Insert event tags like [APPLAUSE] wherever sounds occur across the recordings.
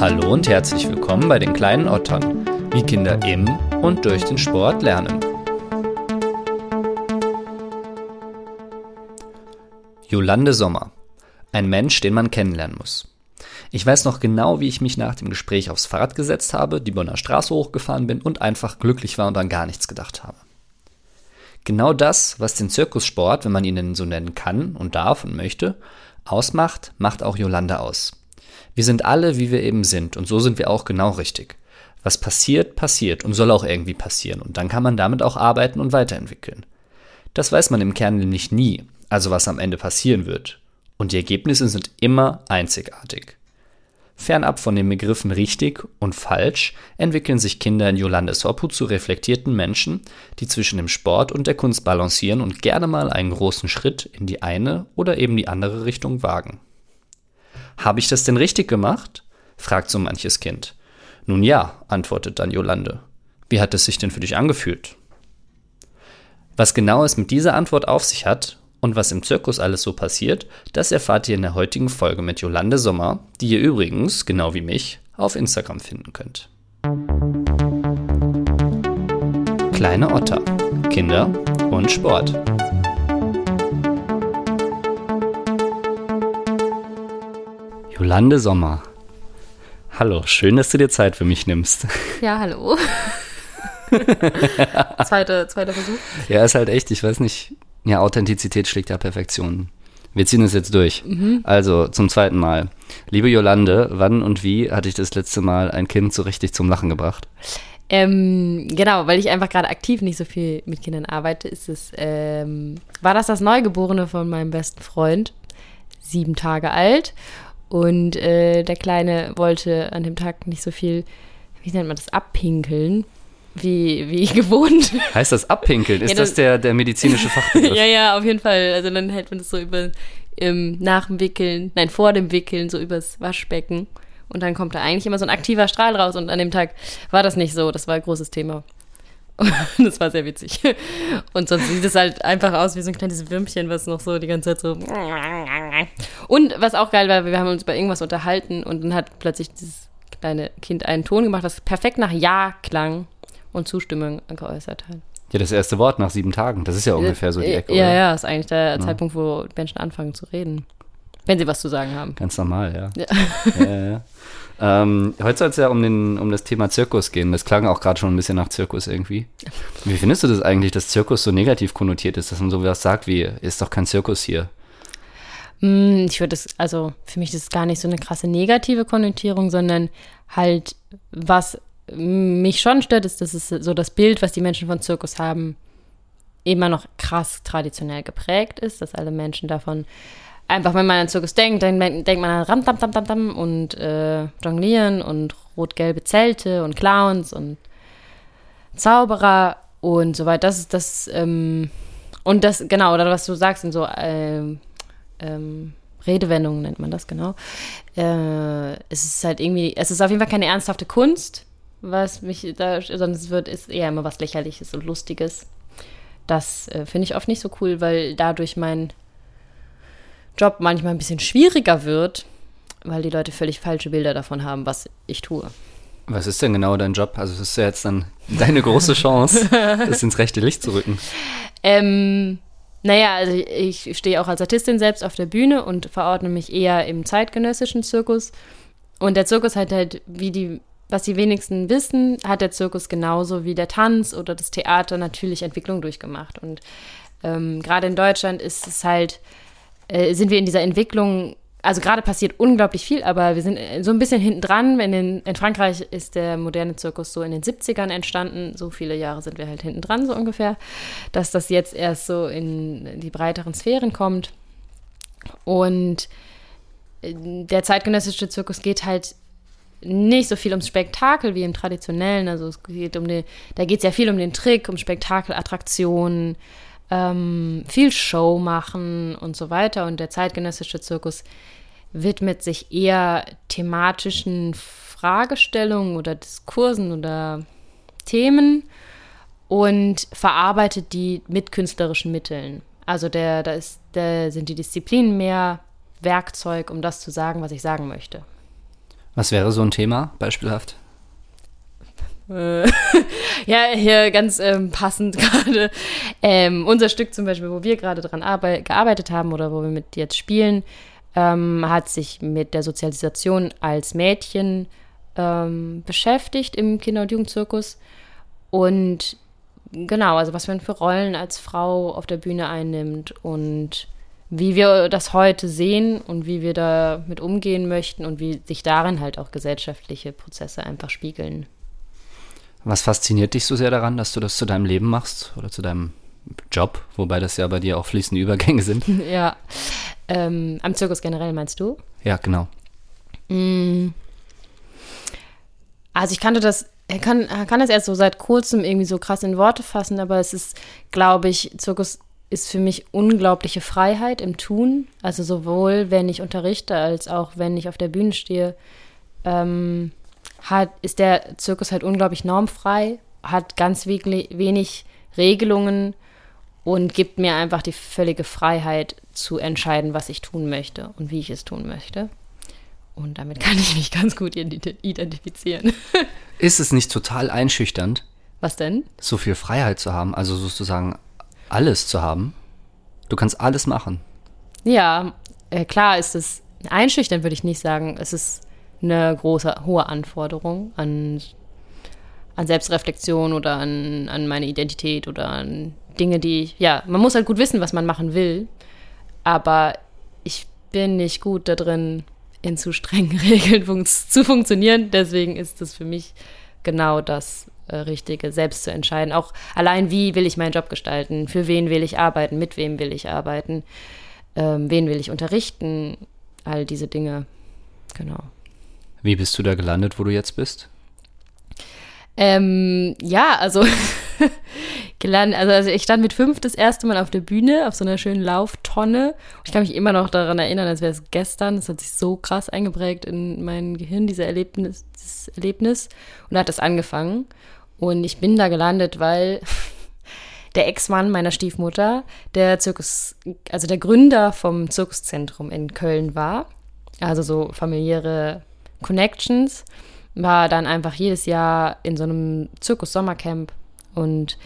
Hallo und herzlich willkommen bei den kleinen Ottern, wie Kinder im und durch den Sport lernen. Jolande Sommer. Ein Mensch, den man kennenlernen muss. Ich weiß noch genau, wie ich mich nach dem Gespräch aufs Fahrrad gesetzt habe, die Bonner Straße hochgefahren bin und einfach glücklich war und an gar nichts gedacht habe. Genau das, was den Zirkussport, wenn man ihn so nennen kann und darf und möchte, ausmacht, macht auch Jolande aus. Wir sind alle, wie wir eben sind, und so sind wir auch genau richtig. Was passiert, passiert und soll auch irgendwie passieren, und dann kann man damit auch arbeiten und weiterentwickeln. Das weiß man im Kern nämlich nie, also was am Ende passieren wird. Und die Ergebnisse sind immer einzigartig. Fernab von den Begriffen richtig und falsch entwickeln sich Kinder in Jolandes Hoppu zu reflektierten Menschen, die zwischen dem Sport und der Kunst balancieren und gerne mal einen großen Schritt in die eine oder eben die andere Richtung wagen. Habe ich das denn richtig gemacht? fragt so manches Kind. Nun ja, antwortet dann Jolande. Wie hat es sich denn für dich angefühlt? Was genau es mit dieser Antwort auf sich hat und was im Zirkus alles so passiert, das erfahrt ihr in der heutigen Folge mit Jolande Sommer, die ihr übrigens, genau wie mich, auf Instagram finden könnt. Kleine Otter, Kinder und Sport. Jolande Sommer. Hallo, schön, dass du dir Zeit für mich nimmst. Ja, hallo. [LAUGHS] zweiter, zweiter Versuch. Ja, ist halt echt, ich weiß nicht, ja, Authentizität schlägt ja Perfektion. Wir ziehen es jetzt durch. Mhm. Also zum zweiten Mal. Liebe Jolande, wann und wie hatte ich das letzte Mal ein Kind so richtig zum Lachen gebracht? Ähm, genau, weil ich einfach gerade aktiv nicht so viel mit Kindern arbeite, ist es, ähm, war das das Neugeborene von meinem besten Freund, sieben Tage alt. Und äh, der Kleine wollte an dem Tag nicht so viel, wie nennt man das, abpinkeln wie, wie [LAUGHS] gewohnt. Heißt das abpinkeln? Ist ja, das, das der, der medizinische Fachbegriff? [LAUGHS] ja, ja, auf jeden Fall. Also dann hält man das so über, ähm, nach dem Wickeln, nein, vor dem Wickeln, so übers Waschbecken. Und dann kommt da eigentlich immer so ein aktiver Strahl raus. Und an dem Tag war das nicht so. Das war ein großes Thema. [LAUGHS] das war sehr witzig. Und sonst sieht es halt einfach aus wie so ein kleines Würmchen, was noch so die ganze Zeit so. Und was auch geil war, wir haben uns über irgendwas unterhalten und dann hat plötzlich dieses kleine Kind einen Ton gemacht, was perfekt nach Ja klang und Zustimmung geäußert hat. Ja, das erste Wort nach sieben Tagen. Das ist ja ungefähr so die Ecke. Ja, oder? ja, ist eigentlich der ja. Zeitpunkt, wo Menschen anfangen zu reden. Wenn sie was zu sagen haben. Ganz normal, ja. ja. ja, ja [LAUGHS] ähm, heute soll es ja um, den, um das Thema Zirkus gehen. Das klang auch gerade schon ein bisschen nach Zirkus irgendwie. Wie findest du das eigentlich, dass Zirkus so negativ konnotiert ist, dass man so was sagt wie, ist doch kein Zirkus hier? Hm, ich würde das, also für mich ist es gar nicht so eine krasse negative Konnotierung, sondern halt, was mich schon stört, ist, dass es so das Bild, was die Menschen von Zirkus haben, immer noch krass traditionell geprägt ist, dass alle Menschen davon einfach, wenn man an Zirkus denkt, dann denkt man an Ram, Tam, Tam, Tam, Tam und äh, Jonglieren und rot-gelbe Zelte und Clowns und Zauberer und so weiter. Das ist das, ähm, und das, genau, oder was du sagst, in so ähm, ähm, Redewendungen nennt man das, genau. Äh, es ist halt irgendwie, es ist auf jeden Fall keine ernsthafte Kunst, was mich da, sonst wird, ist eher immer was Lächerliches und Lustiges. Das äh, finde ich oft nicht so cool, weil dadurch mein Job manchmal ein bisschen schwieriger wird, weil die Leute völlig falsche Bilder davon haben, was ich tue. Was ist denn genau dein Job? Also, es ist ja jetzt dann deine große Chance, [LAUGHS] das ins rechte Licht zu rücken. Ähm, naja, also ich stehe auch als Artistin selbst auf der Bühne und verordne mich eher im zeitgenössischen Zirkus. Und der Zirkus hat halt, wie die was die wenigsten wissen, hat der Zirkus genauso wie der Tanz oder das Theater natürlich Entwicklung durchgemacht. Und ähm, gerade in Deutschland ist es halt, äh, sind wir in dieser Entwicklung, also gerade passiert unglaublich viel, aber wir sind äh, so ein bisschen hinten dran. In, in Frankreich ist der moderne Zirkus so in den 70ern entstanden. So viele Jahre sind wir halt hinten dran, so ungefähr, dass das jetzt erst so in die breiteren Sphären kommt. Und äh, der zeitgenössische Zirkus geht halt nicht so viel ums Spektakel wie im traditionellen. Also es geht um den, da geht es ja viel um den Trick, um Spektakel, Attraktionen, ähm, viel Show machen und so weiter. Und der zeitgenössische Zirkus widmet sich eher thematischen Fragestellungen oder Diskursen oder Themen und verarbeitet die mit künstlerischen Mitteln. Also der, da ist, da sind die Disziplinen mehr Werkzeug, um das zu sagen, was ich sagen möchte. Was wäre so ein Thema, beispielhaft? [LAUGHS] Ja, hier ganz ähm, passend [LAUGHS] gerade. Ähm, unser Stück zum Beispiel, wo wir gerade dran gearbeitet haben oder wo wir mit jetzt spielen, ähm, hat sich mit der Sozialisation als Mädchen ähm, beschäftigt im Kinder- und Jugendzirkus. Und genau, also was man für Rollen als Frau auf der Bühne einnimmt und wie wir das heute sehen und wie wir damit umgehen möchten und wie sich darin halt auch gesellschaftliche Prozesse einfach spiegeln. Was fasziniert dich so sehr daran, dass du das zu deinem Leben machst oder zu deinem Job, wobei das ja bei dir auch fließende Übergänge sind? [LAUGHS] ja. Ähm, am Zirkus generell meinst du? Ja, genau. Mm. Also ich kannte das, kann, kann das erst so seit kurzem irgendwie so krass in Worte fassen, aber es ist, glaube ich, Zirkus ist für mich unglaubliche Freiheit im Tun. Also sowohl, wenn ich unterrichte, als auch wenn ich auf der Bühne stehe, ähm, hat, ist der Zirkus halt unglaublich normfrei, hat ganz wenig Regelungen und gibt mir einfach die völlige Freiheit zu entscheiden, was ich tun möchte und wie ich es tun möchte. Und damit kann ich mich ganz gut identifizieren. [LAUGHS] Ist es nicht total einschüchternd? Was denn? So viel Freiheit zu haben, also sozusagen alles zu haben. Du kannst alles machen. Ja, äh, klar ist es einschüchternd, würde ich nicht sagen. Es ist eine große, hohe Anforderung an, an Selbstreflexion oder an, an meine Identität oder an Dinge, die, ja, man muss halt gut wissen, was man machen will. Aber ich bin nicht gut da drin, in zu strengen [LAUGHS] Regeln fun zu funktionieren. Deswegen ist es für mich genau das, äh, Richtige, selbst zu entscheiden. Auch allein, wie will ich meinen Job gestalten? Für wen will ich arbeiten? Mit wem will ich arbeiten? Ähm, wen will ich unterrichten? All diese Dinge. Genau. Wie bist du da gelandet, wo du jetzt bist? Ähm, ja, also [LAUGHS] gelandet, also, also ich stand mit fünf das erste Mal auf der Bühne, auf so einer schönen Lauftonne. Ich kann mich immer noch daran erinnern, als wäre es gestern. Das hat sich so krass eingeprägt in mein Gehirn, dieser Erlebnis, dieses Erlebnis. Und da hat das angefangen. Und ich bin da gelandet, weil [LAUGHS] der Ex-Mann meiner Stiefmutter, der Zirkus, also der Gründer vom Zirkuszentrum in Köln war. Also so familiäre Connections. War dann einfach jedes Jahr in so einem Zirkus-Sommercamp. Und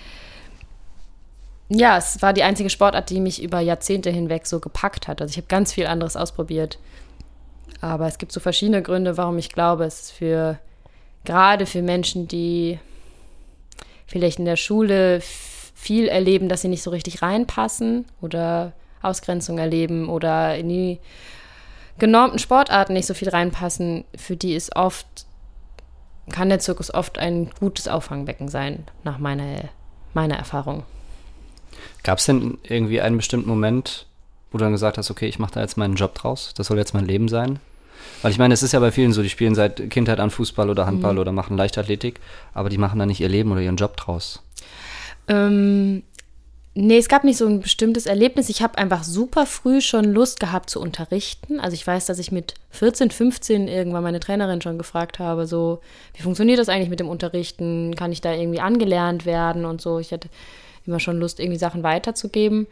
ja, es war die einzige Sportart, die mich über Jahrzehnte hinweg so gepackt hat. Also ich habe ganz viel anderes ausprobiert. Aber es gibt so verschiedene Gründe, warum ich glaube, es ist für gerade für Menschen, die vielleicht in der Schule viel erleben, dass sie nicht so richtig reinpassen oder Ausgrenzung erleben oder in die genormten Sportarten nicht so viel reinpassen, für die ist oft, kann der Zirkus oft ein gutes Auffangbecken sein, nach meiner, meiner Erfahrung. Gab es denn irgendwie einen bestimmten Moment, wo du dann gesagt hast, okay, ich mache da jetzt meinen Job draus, das soll jetzt mein Leben sein? Weil ich meine, es ist ja bei vielen so, die spielen seit Kindheit an Fußball oder Handball mhm. oder machen Leichtathletik, aber die machen da nicht ihr Leben oder ihren Job draus. Ähm, nee, es gab nicht so ein bestimmtes Erlebnis. Ich habe einfach super früh schon Lust gehabt zu unterrichten. Also ich weiß, dass ich mit 14, 15 irgendwann meine Trainerin schon gefragt habe, so, wie funktioniert das eigentlich mit dem Unterrichten? Kann ich da irgendwie angelernt werden und so. Ich hatte immer schon Lust, irgendwie Sachen weiterzugeben.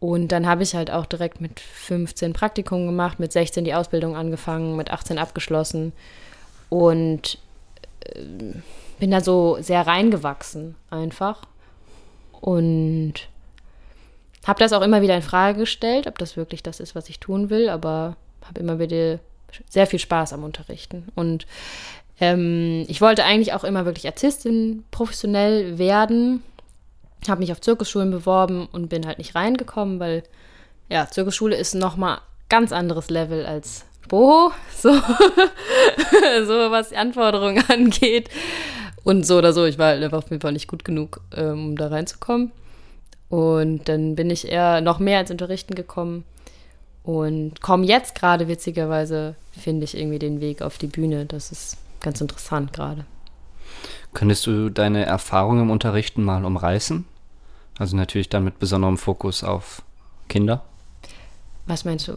Und dann habe ich halt auch direkt mit 15 Praktikum gemacht, mit 16 die Ausbildung angefangen, mit 18 abgeschlossen und äh, bin da so sehr reingewachsen einfach. Und habe das auch immer wieder in Frage gestellt, ob das wirklich das ist, was ich tun will, aber habe immer wieder sehr viel Spaß am Unterrichten. Und ähm, ich wollte eigentlich auch immer wirklich Artistin professionell werden habe mich auf Zirkusschulen beworben und bin halt nicht reingekommen, weil ja, Zirkusschule ist nochmal ganz anderes Level als Boho, [LAUGHS] so, [LAUGHS] so was die Anforderungen [LAUGHS] angeht. Und so oder so, ich war halt einfach auf jeden Fall nicht gut genug, ähm, um da reinzukommen. Und dann bin ich eher noch mehr ins Unterrichten gekommen und komme jetzt gerade witzigerweise, finde ich irgendwie den Weg auf die Bühne. Das ist ganz interessant gerade. Könntest du deine Erfahrungen im Unterrichten mal umreißen? Also natürlich dann mit besonderem Fokus auf Kinder. Was meinst du?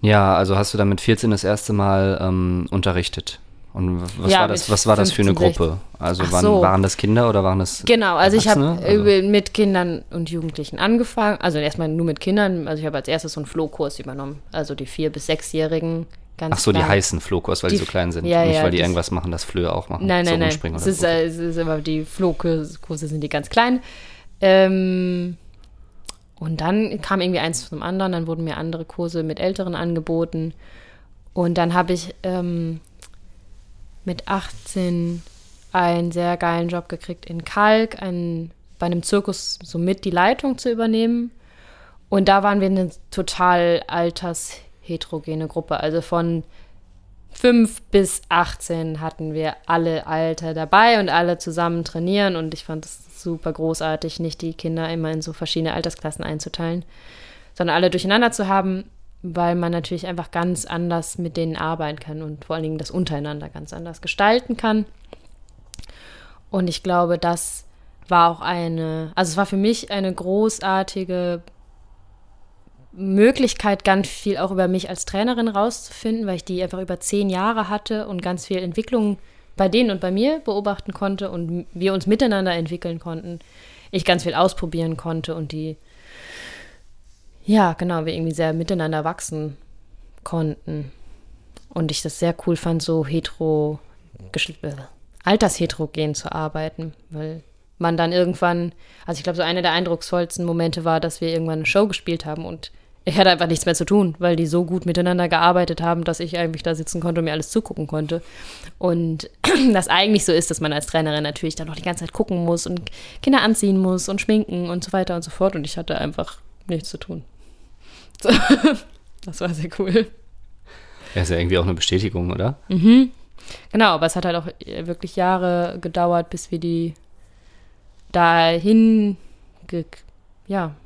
Ja, also hast du dann mit 14 das erste Mal ähm, unterrichtet. Und was ja, war das, was war das für eine Gruppe? Also waren, so. waren das Kinder oder waren das Genau, also ich habe also. mit Kindern und Jugendlichen angefangen. Also erstmal nur mit Kindern. Also ich habe als erstes so einen Flohkurs übernommen. Also die vier- bis sechsjährigen Ganz Ach so, die klein. heißen Flohkurs, weil die, Die- so klein sind. ja, Nicht, ja, weil die irgendwas machen, das Flöhe auch machen. Nein, so nein, nein. rumspringen Es ist, so. äh, es ist immer die Flohkurse sind die ganz klein. Ähm, und dann kam irgendwie eins zum anderen, dann wurden mir andere Kurse mit Älteren angeboten. Und dann habe ich ähm, mit 18 einen sehr geilen Job gekriegt in Kalk, einen, bei einem Zirkus so mit die Leitung zu übernehmen. Und da waren wir eine total altersheterogene Gruppe. Also von 5 bis 18 hatten wir alle Alter dabei und alle zusammen trainieren. Und ich fand es super großartig, nicht die Kinder immer in so verschiedene Altersklassen einzuteilen, sondern alle durcheinander zu haben, weil man natürlich einfach ganz anders mit denen arbeiten kann und vor allen Dingen das untereinander ganz anders gestalten kann. Und ich glaube, das war auch eine, also es war für mich eine großartige Möglichkeit, ganz viel auch über mich als Trainerin rauszufinden, weil ich die einfach über zehn Jahre hatte und ganz viel Entwicklung bei denen und bei mir beobachten konnte und wir uns miteinander entwickeln konnten. Ich ganz viel ausprobieren konnte und die, ja, genau, wir irgendwie sehr miteinander wachsen konnten. Und ich das sehr cool fand, so hetero, äh, altersheterogen zu arbeiten, weil man dann irgendwann, also ich glaube, so einer der eindrucksvollsten Momente war, dass wir irgendwann eine Show gespielt haben und ich hatte einfach nichts mehr zu tun, weil die so gut miteinander gearbeitet haben, dass ich eigentlich da sitzen konnte und mir alles zugucken konnte. Und [CLEARS THROAT] das eigentlich so ist, dass man als Trainerin natürlich dann noch die ganze Zeit gucken muss und Kinder anziehen muss und schminken und so weiter und so fort. Und ich hatte einfach nichts zu tun. So. [LAUGHS] Das war sehr cool. Ja, ist ja irgendwie auch eine Bestätigung, oder? Genau, aber es hat halt auch wirklich Jahre gedauert, bis wir die dahin, ja,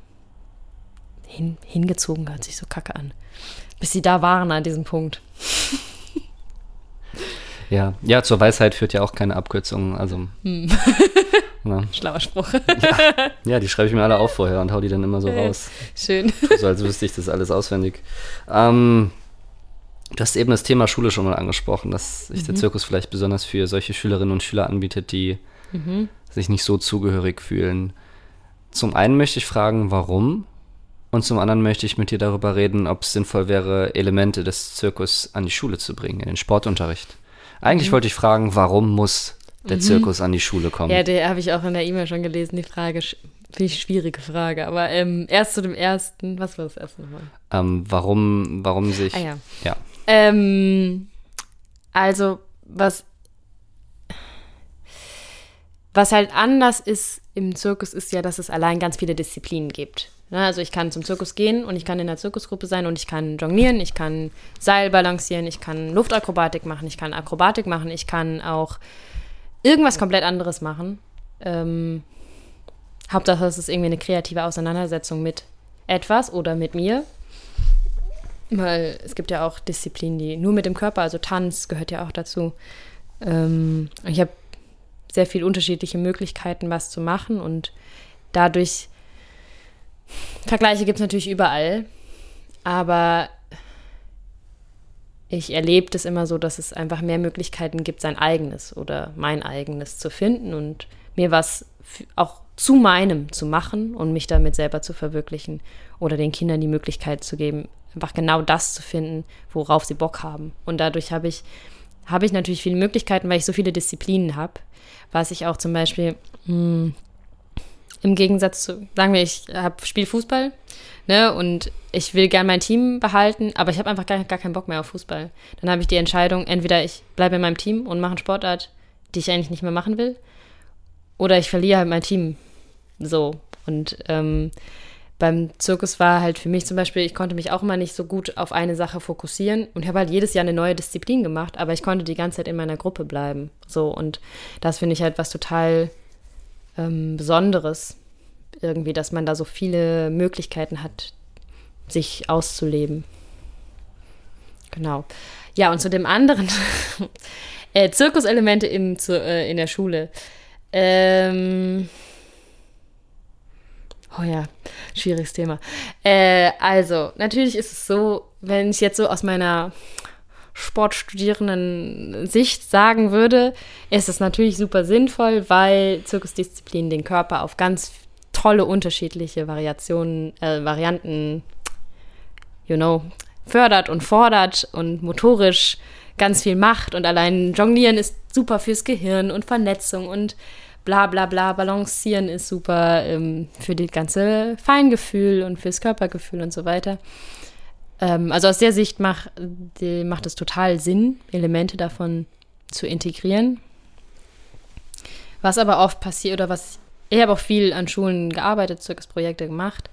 hin, hingezogen, hört sich so kacke an. Bis sie da waren an diesem Punkt. [LAUGHS] Ja. Ja, zur Weisheit führt ja auch keine Abkürzung. Also. Hm. [LAUGHS] Ja. Schlauer Spruch. ja, die schreibe ich mir alle auf vorher und hau die dann immer so raus. Schön. [LAUGHS] so als wüsste ich das alles auswendig. Ähm, du hast eben das Thema Schule schon mal angesprochen, dass sich der Zirkus vielleicht besonders für solche Schülerinnen und Schüler anbietet, die sich nicht so zugehörig fühlen. Zum einen möchte ich fragen, warum? Und zum anderen möchte ich mit dir darüber reden, ob es sinnvoll wäre, Elemente des Zirkus an die Schule zu bringen, in den Sportunterricht. Eigentlich wollte ich fragen, warum muss der Zirkus an die Schule kommen? Ja, die habe ich auch in der E-Mail schon gelesen, die Frage. Finde ich schwierige Frage. Aber ähm, erst zu dem ersten. Was war das erste nochmal? Ähm, warum, warum sich. Ah ja. ja. Ähm, also, was, was halt anders ist im Zirkus, ist ja, dass es allein ganz viele Disziplinen gibt. Ne, Also ich kann zum Zirkus gehen und ich kann in der Zirkusgruppe sein und ich kann jonglieren, ich kann Seil balancieren, ich kann Luftakrobatik machen, ich kann Akrobatik machen, ich kann auch irgendwas komplett anderes machen. Ähm, Hauptsache, es ist irgendwie eine kreative Auseinandersetzung mit etwas oder mit mir. Weil es gibt ja auch Disziplinen, die nur mit dem Körper, also Tanz gehört ja auch dazu. Ähm, ich habe sehr viele unterschiedliche Möglichkeiten, was zu machen und dadurch Vergleiche gibt es natürlich überall, aber ich erlebe das immer so, dass es einfach mehr Möglichkeiten gibt, sein eigenes oder mein eigenes zu finden und mir was auch zu meinem zu machen und mich damit selber zu verwirklichen oder den Kindern die Möglichkeit zu geben, einfach genau das zu finden, worauf sie Bock haben. Und dadurch habe ich, habe ich natürlich viele Möglichkeiten, weil ich so viele Disziplinen habe, was ich auch zum Beispiel hm, im Gegensatz zu, sagen wir, ich spiele Fußball, ne, und ich will gern mein Team behalten, aber ich habe einfach gar, gar keinen Bock mehr auf Fußball. Dann habe ich die Entscheidung, entweder ich bleibe in meinem Team und mache eine Sportart, die ich eigentlich nicht mehr machen will, oder ich verliere halt mein Team. So. Und ähm, beim Zirkus war halt für mich zum Beispiel, ich konnte mich auch immer nicht so gut auf eine Sache fokussieren und habe halt jedes Jahr eine neue Disziplin gemacht, aber ich konnte die ganze Zeit in meiner Gruppe bleiben. So, und das finde ich halt was total ähm, Besonderes. Irgendwie, dass man da so viele Möglichkeiten hat, sich auszuleben. Genau. Ja, und zu dem anderen, [LAUGHS] äh, Zirkuselemente im, zu, äh, in der Schule. Ähm, oh ja, schwieriges Thema. Äh, also, natürlich ist es so, wenn ich jetzt so aus meiner Sportstudierenden Sicht sagen würde, ist es natürlich super sinnvoll, weil Zirkusdisziplinen den Körper auf ganz tolle unterschiedliche Variationen, äh, Varianten, you know, fördert und fordert und motorisch ganz viel macht. Und allein Jonglieren ist super fürs Gehirn und Vernetzung und bla bla bla. Balancieren ist super ähm, für das ganze Feingefühl und fürs Körpergefühl und so weiter. Ähm, also aus der Sicht mach, die, macht es total Sinn, Elemente davon zu integrieren. Was aber oft passiert oder was ich habe auch viel an Schulen gearbeitet, Zirkusprojekte gemacht.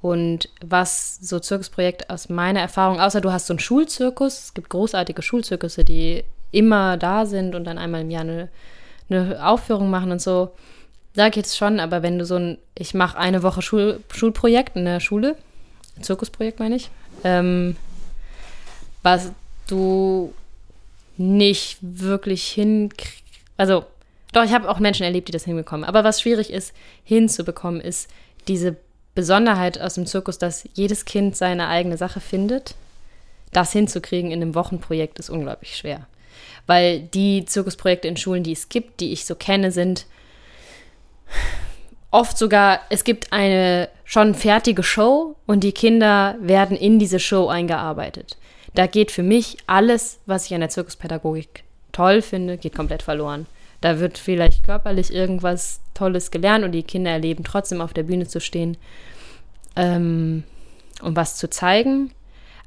Und was so Zirkusprojekte aus meiner Erfahrung, außer du hast so einen Schulzirkus, es gibt großartige Schulzirkusse, die immer da sind und dann einmal im Jahr eine, eine Aufführung machen und so. Da geht's schon, aber wenn du so ein, ich mache eine Woche Schul, Schulprojekt in der Schule, Zirkusprojekt meine ich, ähm, was du nicht wirklich hinkriegst, also doch, ich habe auch Menschen erlebt, die das hinbekommen. Aber was schwierig ist, hinzubekommen, ist diese Besonderheit aus dem Zirkus, dass jedes Kind seine eigene Sache findet. Das hinzukriegen in einem Wochenprojekt ist unglaublich schwer. Weil die Zirkusprojekte in Schulen, die es gibt, die ich so kenne, sind oft sogar, es gibt eine schon fertige Show und die Kinder werden in diese Show eingearbeitet. Da geht für mich alles, was ich an der Zirkuspädagogik toll finde, geht komplett verloren. Da wird vielleicht körperlich irgendwas Tolles gelernt und die Kinder erleben trotzdem auf der Bühne zu stehen, ähm, um was zu zeigen.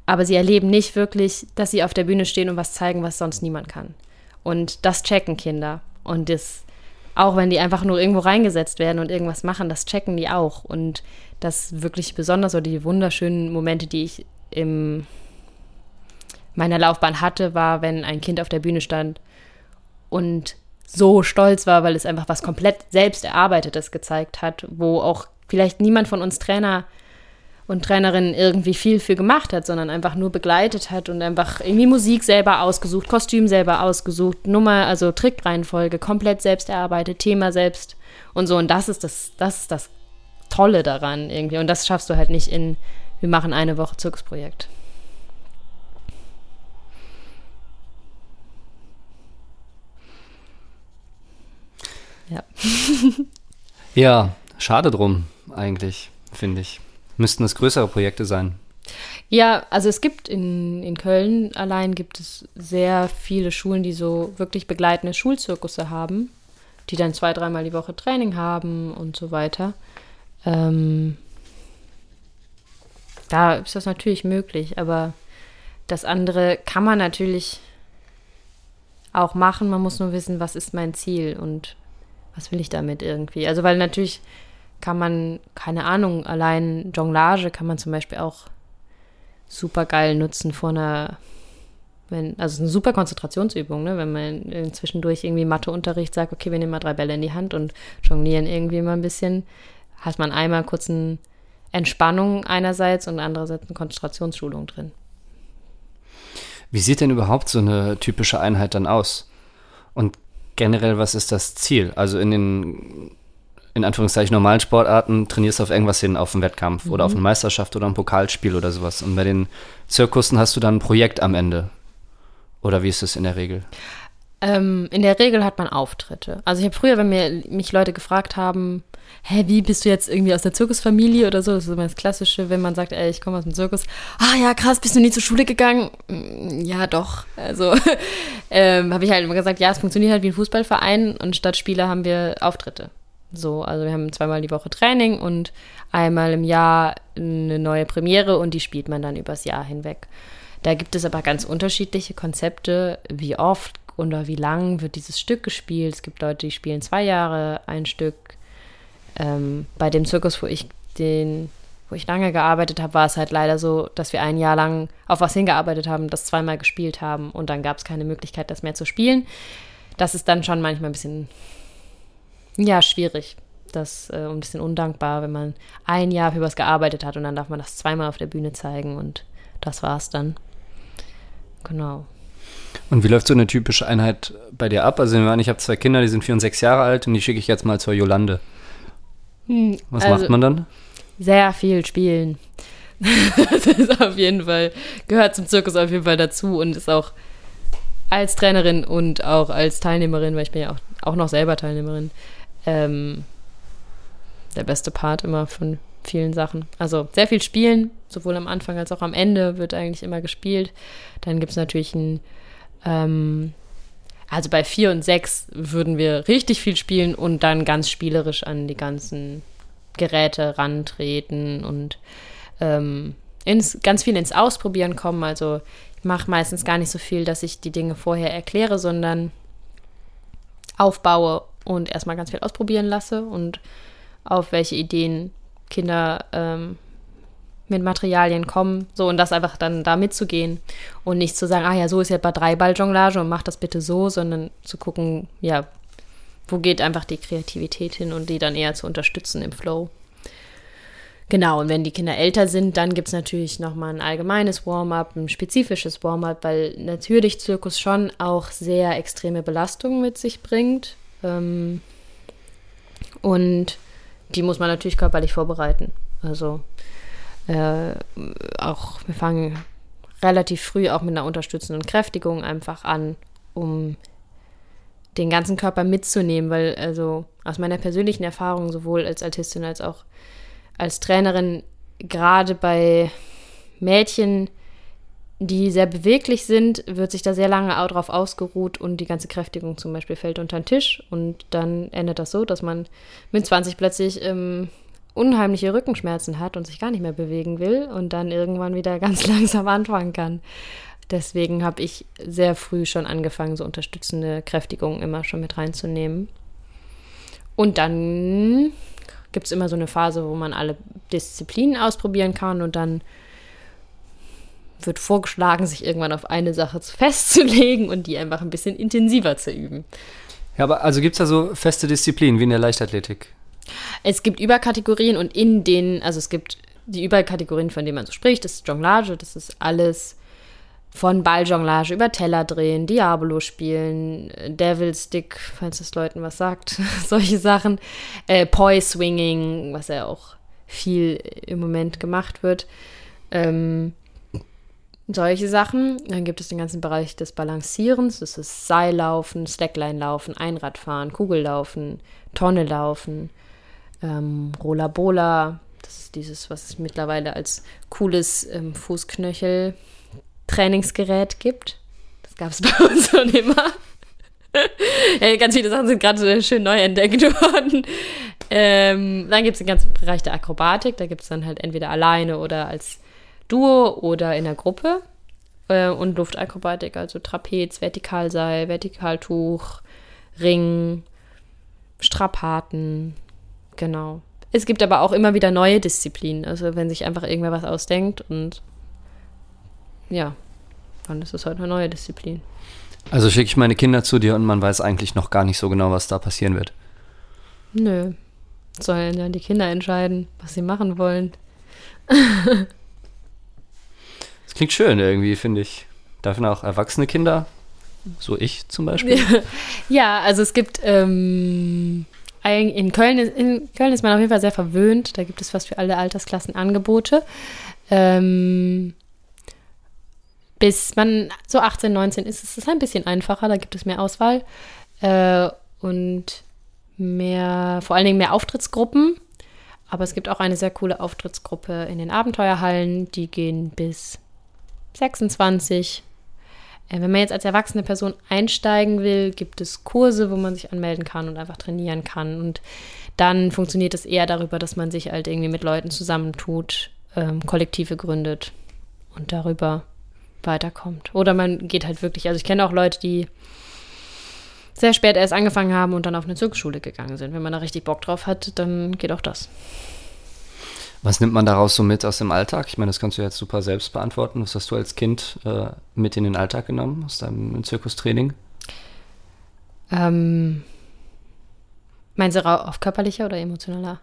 Aber sie erleben nicht wirklich, dass sie auf der Bühne stehen und was zeigen, was sonst niemand kann. Und das checken Kinder. Und das, auch wenn die einfach nur irgendwo reingesetzt werden und irgendwas machen, das checken die auch. Und das wirklich besonders oder die wunderschönen Momente, die ich in meiner Laufbahn hatte, war, wenn ein Kind auf der Bühne stand und so stolz war, weil es einfach was komplett selbst erarbeitetes gezeigt hat, wo auch vielleicht niemand von uns Trainer und Trainerinnen irgendwie viel für gemacht hat, sondern einfach nur begleitet hat und einfach irgendwie Musik selber ausgesucht, Kostüm selber ausgesucht, Nummer, also Trickreihenfolge komplett selbst erarbeitet, Thema selbst und so. Und das ist das, das ist das Tolle daran irgendwie. Und das schaffst du halt nicht in, wir machen eine Woche Zirkusprojekt. Ja. [LAUGHS] ja, schade drum eigentlich, finde ich. Müssten es größere Projekte sein. Ja, also es gibt in, in Köln allein gibt es sehr viele Schulen, die so wirklich begleitende Schulzirkusse haben, die dann zwei, dreimal die Woche Training haben und so weiter. Ähm, da ist das natürlich möglich, aber das andere kann man natürlich auch machen. Man muss nur wissen, was ist mein Ziel und was will ich damit irgendwie? Also, weil natürlich kann man, keine Ahnung, allein Jonglage kann man zum Beispiel auch super geil nutzen vor einer, wenn, also eine super Konzentrationsübung, ne? wenn man zwischendurch irgendwie Matheunterricht sagt, okay, wir nehmen mal drei Bälle in die Hand und jonglieren irgendwie mal ein bisschen, hat man einmal kurz eine Entspannung einerseits und andererseits eine Konzentrationsschulung drin. Wie sieht denn überhaupt so eine typische Einheit dann aus? Und generell, was ist das Ziel? Also in den, in Anführungszeichen, normalen Sportarten trainierst du auf irgendwas hin, auf einen Wettkampf mhm. oder auf eine Meisterschaft oder ein Pokalspiel oder sowas. Und bei den Zirkussen hast du dann ein Projekt am Ende. Oder wie ist es in der Regel? Ähm, in der Regel hat man Auftritte. Also ich habe früher, wenn mir, mich Leute gefragt haben, hä, wie bist du jetzt irgendwie aus der Zirkusfamilie oder so? Das ist immer das Klassische, wenn man sagt, ey, ich komme aus dem Zirkus. Ah ja, krass, bist du nie zur Schule gegangen? Mm, ja, doch. Also [LAUGHS] ähm, habe ich halt immer gesagt, ja, es funktioniert halt wie ein Fußballverein und statt Spiele haben wir Auftritte. So, also wir haben zweimal die Woche Training und einmal im Jahr eine neue Premiere und die spielt man dann übers Jahr hinweg. Da gibt es aber ganz unterschiedliche Konzepte, wie oft oder wie lang wird dieses Stück gespielt. Es gibt Leute, die spielen zwei Jahre ein Stück. Ähm, bei dem Zirkus, wo ich den, wo ich lange gearbeitet habe, war es halt leider so, dass wir ein Jahr lang auf was hingearbeitet haben, das zweimal gespielt haben und dann gab es keine Möglichkeit, das mehr zu spielen. Das ist dann schon manchmal ein bisschen, ja, schwierig. Das äh, ein bisschen undankbar, wenn man ein Jahr für was gearbeitet hat und dann darf man das zweimal auf der Bühne zeigen und das war's dann. Genau. Und wie läuft so eine typische Einheit bei dir ab? Also ich habe zwei Kinder, die sind vier und sechs Jahre alt und die schicke ich jetzt mal zur Jolande. Hm, Was also macht man dann? Sehr viel spielen. [LAUGHS] das ist auf jeden Fall, gehört zum Zirkus auf jeden Fall dazu und ist auch als Trainerin und auch als Teilnehmerin, weil ich bin ja auch, auch noch selber Teilnehmerin, ähm, der beste Part immer von, vielen Sachen. Also sehr viel spielen, sowohl am Anfang als auch am Ende wird eigentlich immer gespielt. Dann gibt es natürlich ein, ähm, also bei vier und sechs würden wir richtig viel spielen und dann ganz spielerisch an die ganzen Geräte rantreten und ähm, ins, ganz viel ins Ausprobieren kommen. Also ich mache meistens gar nicht so viel, dass ich die Dinge vorher erkläre, sondern aufbaue und erstmal ganz viel ausprobieren lasse und auf welche Ideen Kinder ähm, mit Materialien kommen. So, und das einfach dann da mitzugehen und nicht zu sagen, ah ja, so ist ja bei Dreiball-Jonglage und mach das bitte so, sondern zu gucken, ja, wo geht einfach die Kreativität hin und die dann eher zu unterstützen im Flow. Genau, und wenn die Kinder älter sind, dann gibt es natürlich nochmal ein allgemeines Warm-up, ein spezifisches Warm-up, weil natürlich Zirkus schon auch sehr extreme Belastungen mit sich bringt. Ähm, und die muss man natürlich körperlich vorbereiten. Also äh, auch, wir fangen relativ früh auch mit einer unterstützenden Kräftigung einfach an, um den ganzen Körper mitzunehmen, weil also aus meiner persönlichen Erfahrung sowohl als Altistin als auch als Trainerin gerade bei Mädchen, die sehr beweglich sind, wird sich da sehr lange drauf ausgeruht und die ganze Kräftigung zum Beispiel fällt unter den Tisch und dann endet das so, dass man mit 20 plötzlich ähm, unheimliche Rückenschmerzen hat und sich gar nicht mehr bewegen will und dann irgendwann wieder [LAUGHS] ganz langsam anfangen kann. Deswegen habe ich sehr früh schon angefangen, so unterstützende Kräftigungen immer schon mit reinzunehmen. Und dann gibt es immer so eine Phase, wo man alle Disziplinen ausprobieren kann und dann wird vorgeschlagen, sich irgendwann auf eine Sache [LAUGHS] festzulegen und die einfach ein bisschen intensiver zu üben. Ja, aber also gibt es da so feste Disziplinen wie in der Leichtathletik? Es gibt Überkategorien und in denen, also es gibt die Überkategorien, von denen man so spricht, das ist Jonglage, das ist alles von Balljonglage über Teller drehen, Diabolo spielen, Devil Stick, falls das Leuten was sagt, [LAUGHS] solche Sachen, äh, Poi Swinging, was ja auch viel im Moment gemacht wird. Ähm, solche Sachen. Dann gibt es den ganzen Bereich des Balancierens. Das ist Seillaufen, Slackline-Laufen, Einradfahren, Kugellaufen, Tonne laufen, ähm, Bola. Das ist dieses, was es mittlerweile als cooles ähm, Fußknöchel Trainingsgerät gibt. Das gab es [LAUGHS] bei uns schon immer. ja, ganz viele Sachen sind gerade schön neu entdeckt [LAUGHS] worden. Ähm, dann gibt es den ganzen Bereich der Akrobatik. Da gibt es dann halt entweder alleine oder als Duo oder in der Gruppe. Äh, und Luftakrobatik, also Trapez, Vertikalseil, Vertikaltuch, Ring, Strapaten. Genau. Es gibt aber auch immer wieder neue Disziplinen. Also wenn sich einfach irgendwer was ausdenkt und ja, dann ist es halt eine neue Disziplin. Also schicke ich meine Kinder zu dir und man weiß eigentlich noch gar nicht so genau, was da passieren wird. Nö. Sollen ja die Kinder entscheiden, was sie machen wollen. [LAUGHS] klingt schön irgendwie, finde ich. Dürfen auch erwachsene Kinder, so ich zum Beispiel? [LAUGHS] ja, also es gibt ähm, in Köln, in Köln ist man auf jeden Fall sehr verwöhnt. Da gibt es fast für alle Altersklassen Angebote. Ähm, bis man so 18, 19 ist, ist es ein bisschen einfacher, da gibt es mehr Auswahl äh, und mehr, vor allen Dingen mehr Auftrittsgruppen. Aber es gibt auch eine sehr coole Auftrittsgruppe in den Abenteuerhallen, die gehen bis 26. Äh, wenn man jetzt als erwachsene Person einsteigen will, gibt es Kurse, wo man sich anmelden kann und einfach trainieren kann. Und dann funktioniert es eher darüber, dass man sich halt irgendwie mit Leuten zusammentut, ähm, Kollektive gründet und darüber weiterkommt. Oder man geht halt wirklich, also ich kenne auch Leute, die sehr spät erst angefangen haben und dann auf eine Zirkusschule gegangen sind. Wenn man da richtig Bock drauf hat, dann geht auch das. Was nimmt man daraus so mit aus dem Alltag? Ich meine, das kannst du jetzt super selbst beantworten. Was hast du als Kind äh, mit in den Alltag genommen aus deinem Zirkustraining? Ähm, meinst du auf körperlicher oder emotionaler?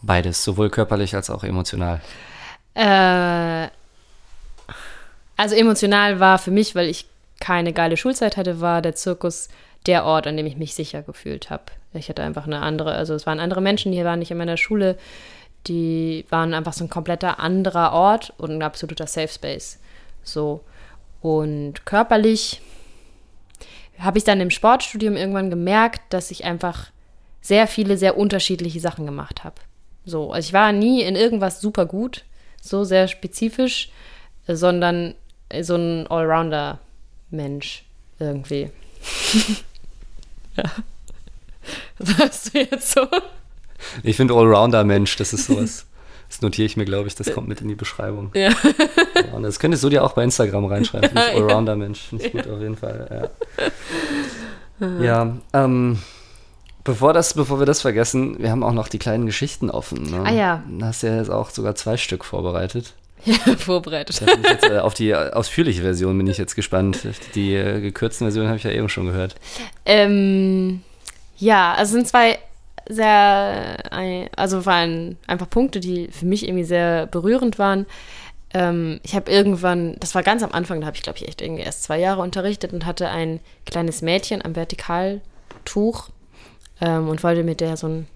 Beides, sowohl körperlich als auch emotional. Äh, also emotional war für mich, weil ich keine geile Schulzeit hatte, war der Zirkus der Ort, an dem ich mich sicher gefühlt habe. Ich hatte einfach eine andere, also es waren andere Menschen, die waren nicht in meiner Schule, die waren einfach so ein kompletter anderer Ort und ein absoluter Safe Space. So. Und körperlich habe ich dann im Sportstudium irgendwann gemerkt, dass ich einfach sehr viele, sehr unterschiedliche Sachen gemacht habe. So, also ich war nie in irgendwas super gut, so sehr spezifisch, sondern so ein Allrounder-Mensch irgendwie. [LAUGHS] ja. Was hast du jetzt so? Ich finde Allrounder-Mensch, das ist sowas. Das notiere ich mir, glaube ich, das kommt mit in die Beschreibung. Ja. Das könntest du dir auch bei Instagram reinschreiben. [LAUGHS] Ich Allrounder-Mensch. Finde ich gut auf jeden Fall. Ja, ja ähm, bevor, das, bevor wir das vergessen, wir haben auch noch die kleinen Geschichten offen. Ne? Ah ja. Du hast ja jetzt auch sogar zwei Stück vorbereitet. Ja, [LAUGHS] vorbereitet. Jetzt, äh, auf die ausführliche Version bin ich jetzt gespannt. Die äh, gekürzten Versionen habe ich ja eben schon gehört. Ähm, ja, also sind zwei sehr, also waren einfach Punkte, die für mich irgendwie sehr berührend waren. Ähm, ich habe irgendwann, das war ganz am Anfang, da habe ich glaube ich echt irgendwie erst zwei Jahre unterrichtet und hatte ein kleines Mädchen am Vertikaltuch ähm, und wollte mit der so ein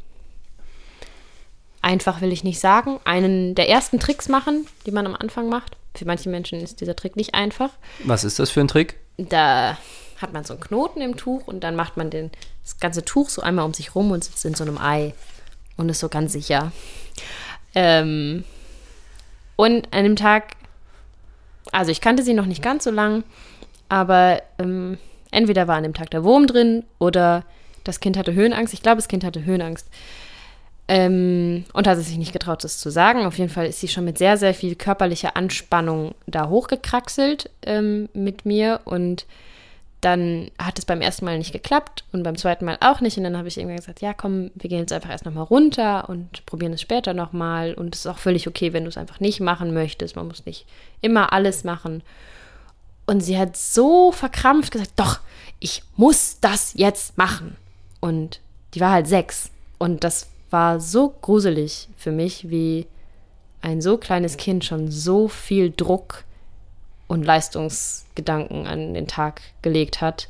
einfach will ich nicht sagen, einen der ersten Tricks machen, die man am Anfang macht. Für manche Menschen ist dieser Trick nicht einfach. Was ist das für ein Trick? Da hat man so einen Knoten im Tuch und dann macht man den, das ganze Tuch so einmal um sich rum und sitzt in so einem Ei und ist so ganz sicher. Ähm, und an dem Tag, also ich kannte sie noch nicht ganz so lang, aber ähm, entweder war an dem Tag der Wurm drin oder das Kind hatte Höhenangst. Ich glaube, das Kind hatte Höhenangst. Ähm, und hat es sich nicht getraut, das zu sagen. Auf jeden Fall ist sie schon mit sehr, sehr viel körperlicher Anspannung da hochgekraxelt ähm, mit mir und dann hat es beim ersten Mal nicht geklappt und beim zweiten Mal auch nicht. Und dann habe ich irgendwann gesagt, ja, komm, wir gehen jetzt einfach erst nochmal runter und probieren es später nochmal. Und es ist auch völlig okay, wenn du es einfach nicht machen möchtest. Man muss nicht immer alles machen. Und sie hat so verkrampft gesagt, doch, ich muss das jetzt machen. Und die war halt sechs. Und das war so gruselig für mich, wie ein so kleines Kind schon so viel Druck und Leistungsgedanken an den Tag gelegt hat,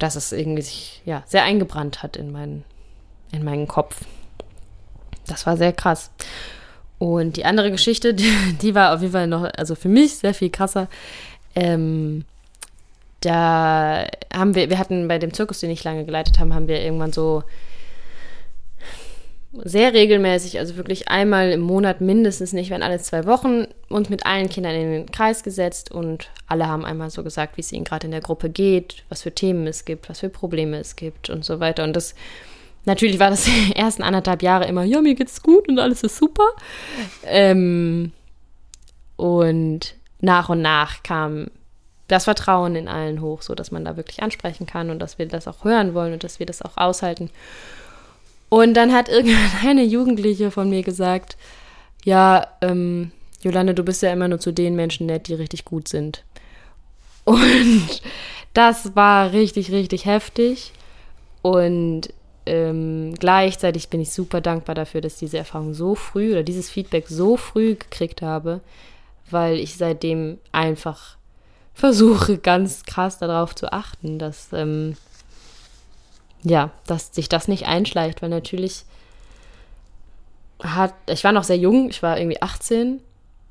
dass es irgendwie sich ja, sehr eingebrannt hat in meinen, in meinen Kopf. Das war sehr krass. Und die andere Geschichte, [LAUGHS] die, die war auf jeden Fall noch, also für mich sehr viel krasser. Ähm, da haben wir, wir hatten bei dem Zirkus, den ich lange geleitet habe, haben wir irgendwann so sehr regelmäßig, also wirklich einmal im Monat mindestens nicht, wenn alle zwei Wochen, uns mit allen Kindern in den Kreis gesetzt und alle haben einmal so gesagt, wie es ihnen gerade in der Gruppe geht, was für Themen es gibt, was für Probleme es gibt und so weiter. Und das natürlich war das [LAUGHS] die ersten anderthalb Jahre immer, ja, mir geht's gut und alles ist super. Ähm, und nach und nach kam das Vertrauen in allen hoch, so dass man da wirklich ansprechen kann und dass wir das auch hören wollen und dass wir das auch aushalten. Und dann hat [LAUGHS] irgendwann eine Jugendliche von mir gesagt, ja, ähm, Jolande, du bist ja immer nur zu den Menschen nett, die richtig gut sind. Und [LAUGHS] das war richtig, richtig heftig. Und ähm, gleichzeitig bin ich super dankbar dafür, dass ich diese Erfahrung so früh oder dieses Feedback so früh gekriegt habe, weil ich seitdem einfach versuche, ganz krass darauf zu achten, dass ähm, ja, dass sich das nicht einschleicht, weil natürlich hat, ich war noch sehr jung, ich war irgendwie 18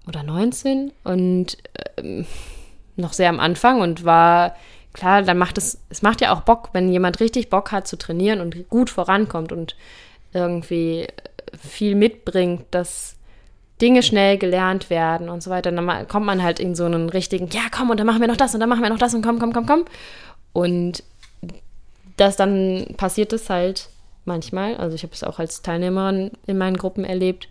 oder 19 und ähm, noch sehr am Anfang und war klar, dann macht es, es macht ja auch Bock, wenn jemand richtig Bock hat zu trainieren und gut vorankommt und irgendwie viel mitbringt, dass Dinge schnell gelernt werden und so weiter. Dann kommt man halt in so einen richtigen, ja, komm, und dann machen wir noch das und dann machen wir noch das und komm, komm, komm, komm. Und das dann passiert es halt manchmal. Also ich habe es auch als Teilnehmerin in meinen Gruppen erlebt.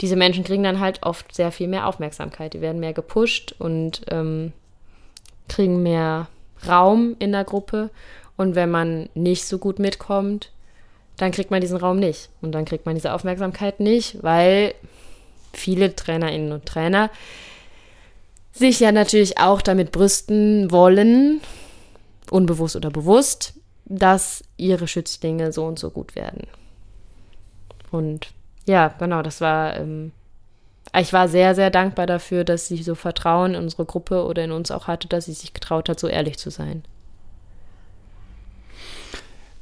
Diese Menschen kriegen dann halt oft sehr viel mehr Aufmerksamkeit. Die werden mehr gepusht und ähm, kriegen mehr Raum in der Gruppe. Und wenn man nicht so gut mitkommt, dann kriegt man diesen Raum nicht. Und dann kriegt man diese Aufmerksamkeit nicht, weil viele Trainerinnen und Trainer sich ja natürlich auch damit brüsten wollen, unbewusst oder bewusst, dass ihre Schützlinge so und so gut werden. Und ja, genau, das war, ähm, ich war sehr, sehr dankbar dafür, dass sie so Vertrauen in unsere Gruppe oder in uns auch hatte, dass sie sich getraut hat, so ehrlich zu sein.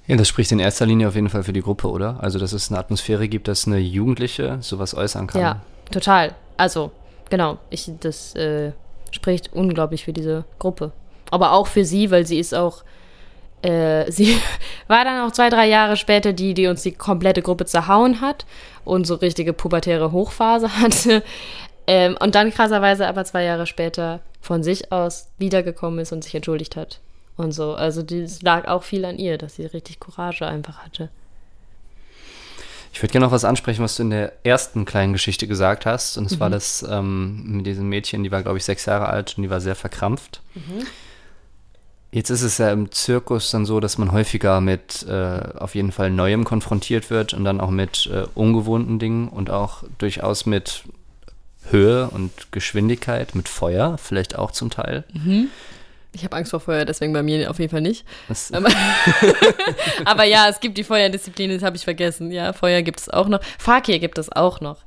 Ja, das spricht in erster Linie auf jeden Fall für die Gruppe, oder? Also, dass es eine Atmosphäre gibt, dass eine Jugendliche sowas äußern kann. Ja, total. Also, genau, ich, das äh, spricht unglaublich für diese Gruppe. Aber auch für sie, weil sie ist auch äh, sie [LAUGHS] war dann auch zwei, drei Jahre später die, die uns die komplette Gruppe zerhauen hat und so richtige pubertäre Hochphase [LAUGHS] hatte. Ähm, und dann krasserweise aber zwei Jahre später von sich aus wiedergekommen ist und sich entschuldigt hat. Und so. Also das lag auch viel an ihr, dass sie richtig Courage einfach hatte. Ich würde gerne noch was ansprechen, was du in der ersten kleinen Geschichte gesagt hast. Und es Mhm. war das ähm, mit diesem Mädchen, die war, glaube ich, sechs Jahre alt und die war sehr verkrampft. Mhm. Jetzt ist es ja im Zirkus dann so, dass man häufiger mit äh, auf jeden Fall Neuem konfrontiert wird und dann auch mit äh, ungewohnten Dingen und auch durchaus mit Höhe und Geschwindigkeit, mit Feuer, vielleicht auch zum Teil. Ich habe Angst vor Feuer, deswegen bei mir auf jeden Fall nicht. [LAUGHS] Aber ja, es gibt die Feuerdisziplin, das habe ich vergessen. Ja, Feuer gibt es auch noch. Fakir gibt es auch noch.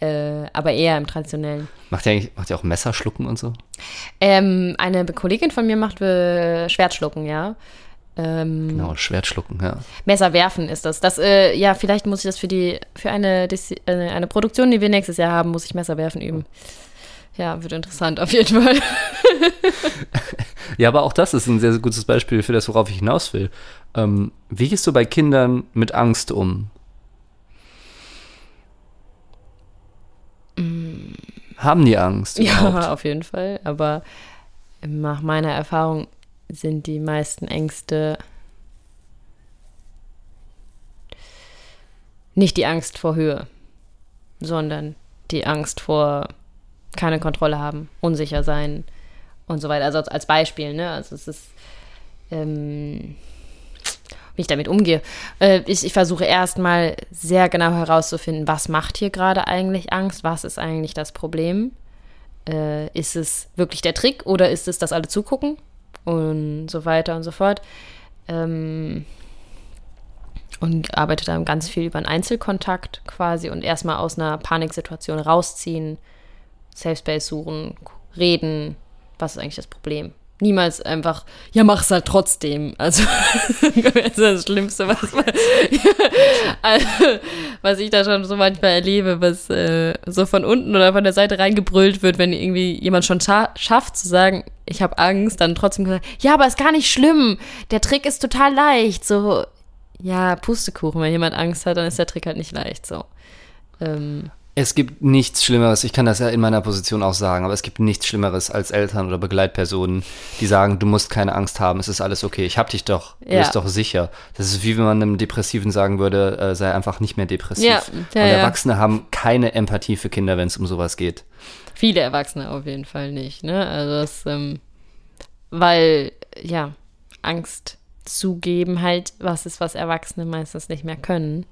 Äh, aber eher im traditionellen. macht ihr eigentlich macht ihr auch Messerschlucken und so? Ähm, eine Kollegin von mir macht äh, Schwertschlucken, ja. Ähm, Genau, Schwertschlucken, ja. Messer werfen ist das. Das, äh, ja, vielleicht muss ich das für die, für eine, eine Produktion, die wir nächstes Jahr haben, muss ich Messer werfen üben. Ja, wird interessant auf jeden Fall. [LAUGHS] Ja, aber auch das ist ein sehr, sehr gutes Beispiel für das, worauf ich hinaus will. Ähm, wie gehst du bei Kindern mit Angst um? Haben die Angst überhaupt? Ja, auf jeden Fall. Aber nach meiner Erfahrung sind die meisten Ängste nicht die Angst vor Höhe, sondern die Angst vor keine Kontrolle haben, unsicher sein und so weiter. Also als Beispiel, ne? Also es ist, ähm, wie ich damit umgehe. Äh, ich, ich versuche erstmal sehr genau herauszufinden, was macht hier gerade eigentlich Angst, was ist eigentlich das Problem. Äh, ist es wirklich der Trick oder ist es, dass alle zugucken und so weiter und so fort. Ähm, und arbeite dann ganz viel über einen Einzelkontakt quasi und erstmal aus einer Paniksituation rausziehen, Safe Space suchen, reden, was ist eigentlich das Problem? Niemals einfach, ja, mach's halt trotzdem. Also, [LAUGHS] das ist das Schlimmste, was, man, [LAUGHS] also, was ich da schon so manchmal erlebe, was äh, so von unten oder von der Seite reingebrüllt wird, wenn irgendwie jemand schon scha schafft zu sagen, ich habe Angst, dann trotzdem gesagt, ja, aber ist gar nicht schlimm. Der Trick ist total leicht. So, ja, Pustekuchen, wenn jemand Angst hat, dann ist der Trick halt nicht leicht. So. Ähm, Es gibt nichts Schlimmeres, ich kann das ja in meiner Position auch sagen, aber es gibt nichts Schlimmeres als Eltern oder Begleitpersonen, die sagen, du musst keine Angst haben, es ist alles okay, ich hab dich doch, du Ja. bist doch sicher. Das ist wie wenn man einem Depressiven sagen würde, äh, sei einfach nicht mehr depressiv. Ja, Und ja, ja. Erwachsene haben keine Empathie für Kinder, wenn es um sowas geht. viele Erwachsene auf jeden Fall nicht, ne? Also das, ähm, weil, ja, Angst zugeben halt was ist, was Erwachsene meistens nicht mehr können.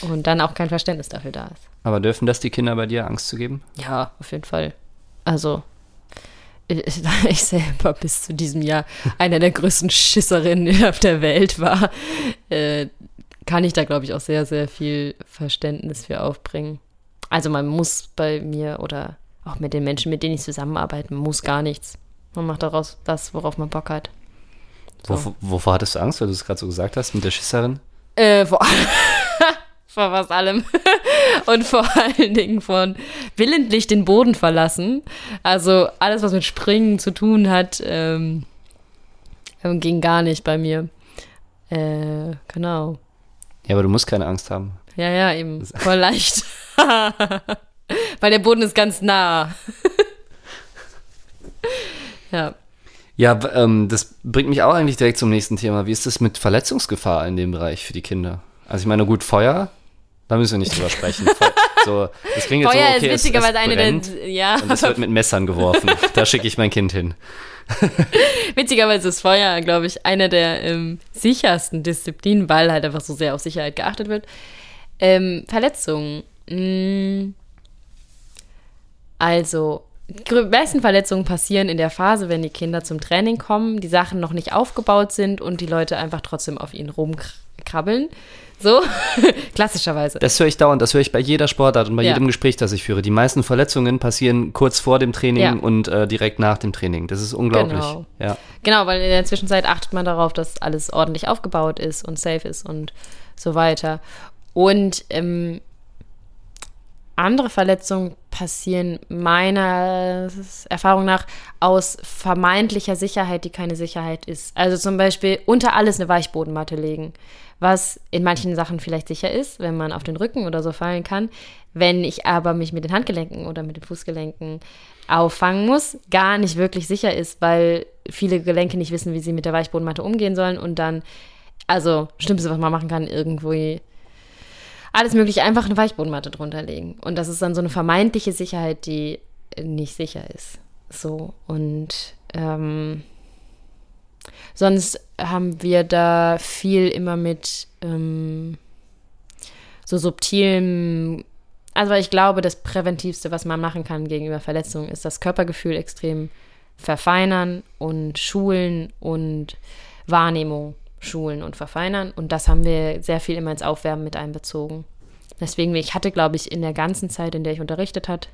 Und dann auch kein Verständnis dafür da ist. Aber dürfen das die Kinder bei dir Angst zu geben? Ja, auf jeden Fall. Also, ich, [LAUGHS] ich selber bis zu diesem Jahr einer der größten Schisserinnen [LAUGHS] auf der Welt war, äh, kann ich da, glaube ich, auch sehr, sehr viel Verständnis für aufbringen. Also man muss bei mir oder auch mit den Menschen, mit denen ich zusammenarbeite, man muss gar nichts. Man macht daraus das, worauf man Bock hat. So. Wovor, wovor hattest du Angst, weil du es gerade so gesagt hast, mit der Schisserin? Äh, vor, vor was allem. [LAUGHS] Und vor allen Dingen von willentlich den Boden verlassen. Also alles, was mit Springen zu tun hat, ähm, ähm, ging gar nicht bei mir. Äh, genau. Ja, aber du musst keine Angst haben. Ja, ja, eben. Voll leicht. [LAUGHS] Weil der Boden ist ganz nah. [LAUGHS] ja. Ja, ähm, das bringt mich auch eigentlich direkt zum nächsten Thema. Wie ist das mit Verletzungsgefahr in dem Bereich für die Kinder? Also ich meine, gut, Feuer, da müssen wir nicht drüber sprechen. [LAUGHS] So, das klingt jetzt Feuer so, okay, ist es, witzigerweise es eine brennt der. Ja, und es wird mit Messern geworfen. [LAUGHS] Da schicke ich mein Kind hin. [LAUGHS] Witzigerweise ist Feuer, glaube ich, eine der ähm, sichersten Disziplinen, weil halt einfach so sehr auf Sicherheit geachtet wird. Ähm, Verletzungen. Mm, also, die meisten Verletzungen passieren in der Phase, wenn die Kinder zum Training kommen, die Sachen noch nicht aufgebaut sind und die Leute einfach trotzdem auf ihnen rumkrabbeln. So, [LAUGHS] klassischerweise. Das höre ich dauernd, das höre ich bei jeder Sportart und bei Ja. jedem Gespräch, das ich führe. Die meisten Verletzungen passieren kurz vor dem Training Ja. und äh, direkt nach dem Training. Das ist unglaublich. Genau. Ja. Genau, weil in der Zwischenzeit achtet man darauf, dass alles ordentlich aufgebaut ist und safe ist und so weiter. Und ähm, andere Verletzungen passieren meiner Erfahrung nach aus vermeintlicher Sicherheit, die keine Sicherheit ist. Also zum Beispiel unter alles eine Weichbodenmatte legen, was in manchen Sachen vielleicht sicher ist, wenn man auf den Rücken oder so fallen kann. Wenn ich aber mich mit den Handgelenken oder mit den Fußgelenken auffangen muss, gar nicht wirklich sicher ist, weil viele Gelenke nicht wissen, wie sie mit der Weichbodenmatte umgehen sollen und dann, also, Schlimmste, was man machen kann, irgendwie alles mögliche einfach eine Weichbodenmatte drunter legen. Und das ist dann so eine vermeintliche Sicherheit, die nicht sicher ist. So, und ähm, sonst haben wir da viel immer mit ähm, so subtilen, also ich glaube, das Präventivste, was man machen kann gegenüber Verletzungen, ist das Körpergefühl extrem verfeinern und schulen und Wahrnehmung schulen und verfeinern. Und das haben wir sehr viel immer ins Aufwärmen mit einbezogen. Deswegen, ich hatte, glaube ich, in der ganzen Zeit, in der ich unterrichtet hat,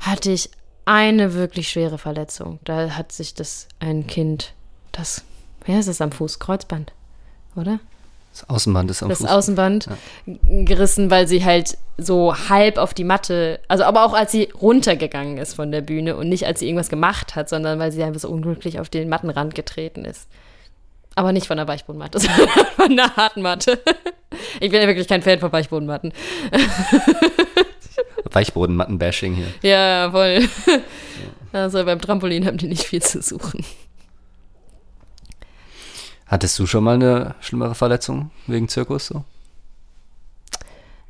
hatte ich eine wirklich schwere Verletzung. Da hat sich das ein Kind, das, wer ist es am Fuß? Kreuzband, oder? Das Außenband ist am das Fuß. Das Außenband ja. gerissen, weil sie halt so halb auf die Matte, also aber auch als sie runtergegangen ist von der Bühne und nicht als sie irgendwas gemacht hat, sondern weil sie einfach so unglücklich auf den Mattenrand getreten ist. Aber nicht von der Weichbodenmatte, [LAUGHS] sondern von der harten Matte. [LAUGHS] Ich bin ja wirklich kein Fan von Weichbodenmatten. [LAUGHS] Weichbodenmatten-Bashing hier. Ja, voll. Also beim Trampolin haben die nicht viel zu suchen. Hattest du schon mal eine schlimmere Verletzung wegen Zirkus so?